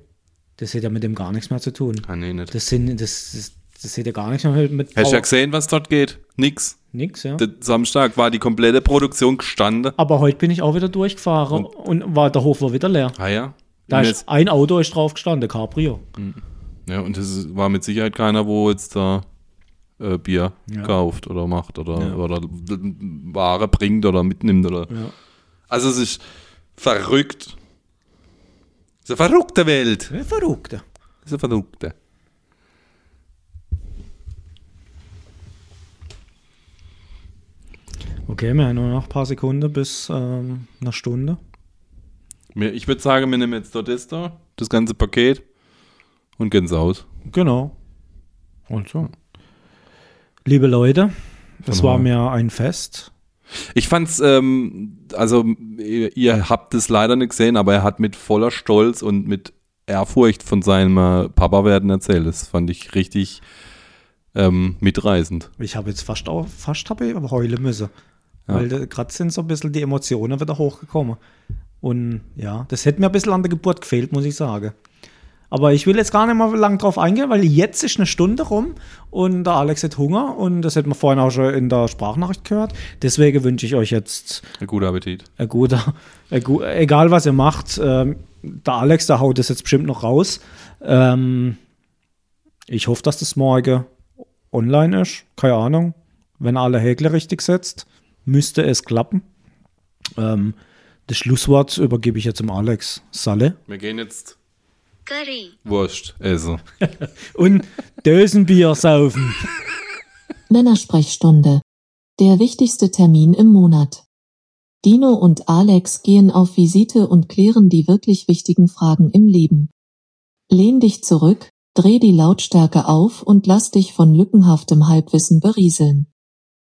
Das hätte ja mit dem gar nichts mehr zu tun. ah, nee, nicht. Das sind, das, das, das hätte ja gar nichts mehr mit Hast du ja Brauer- gesehen, was dort geht? Nix. Nix, ja. Der Samstag war die komplette Produktion gestanden. Aber heute bin ich auch wieder durchgefahren und, war, der Hof war wieder leer. Ah ja. Da Und ist ein Auto ist drauf gestanden, Cabrio. Ja, und es war mit Sicherheit keiner, wo jetzt da äh, Bier Ja. kauft oder macht oder, Ja. oder Ware bringt oder mitnimmt. Oder. Ja. Also es ist verrückt. Es ist eine verrückte Welt. Ja, Verrückte. Es ist eine verrückte. Okay, wir haben nur noch ein paar Sekunden bis ähm, eine Stunde. Ich würde sagen, wir nehmen jetzt das da, das ganze Paket und gehen aus. Genau. Und so. Liebe Leute, das Von war mir ein Fest. Ich fand's, ähm, also ihr, ihr habt es leider nicht gesehen, aber er hat mit voller Stolz und mit Ehrfurcht von seinem äh, Papa werden erzählt. Das fand ich richtig ähm, mitreißend. Ich habe jetzt fast auch, fast habe ich heulen müssen. Ja. Weil gerade sind so ein bisschen die Emotionen wieder hochgekommen. Und ja, das hätte mir ein bisschen an der Geburt gefehlt, muss ich sagen. Aber ich will jetzt gar nicht mal lang drauf eingehen, weil jetzt ist eine Stunde rum und der Alex hat Hunger und das hätten wir vorhin auch schon in der Sprachnachricht gehört. Deswegen wünsche ich euch jetzt Ein guter Appetit. ein guter, ein gu egal was ihr macht, ähm, der Alex, der haut das jetzt bestimmt noch raus. Ähm, ich hoffe, dass das morgen online ist. Keine Ahnung. Wenn alle Häkler richtig setzt, müsste es klappen. Ähm, das Schlusswort übergebe ich jetzt dem Alex Salle. Wir gehen jetzt Curry. Wurst essen. Und Dösenbier saufen. Männersprechstunde. Der wichtigste Termin im Monat. Dino und Alex gehen auf Visite und klären die wirklich wichtigen Fragen im Leben. Lehn dich zurück, dreh die Lautstärke auf und lass dich von lückenhaftem Halbwissen berieseln.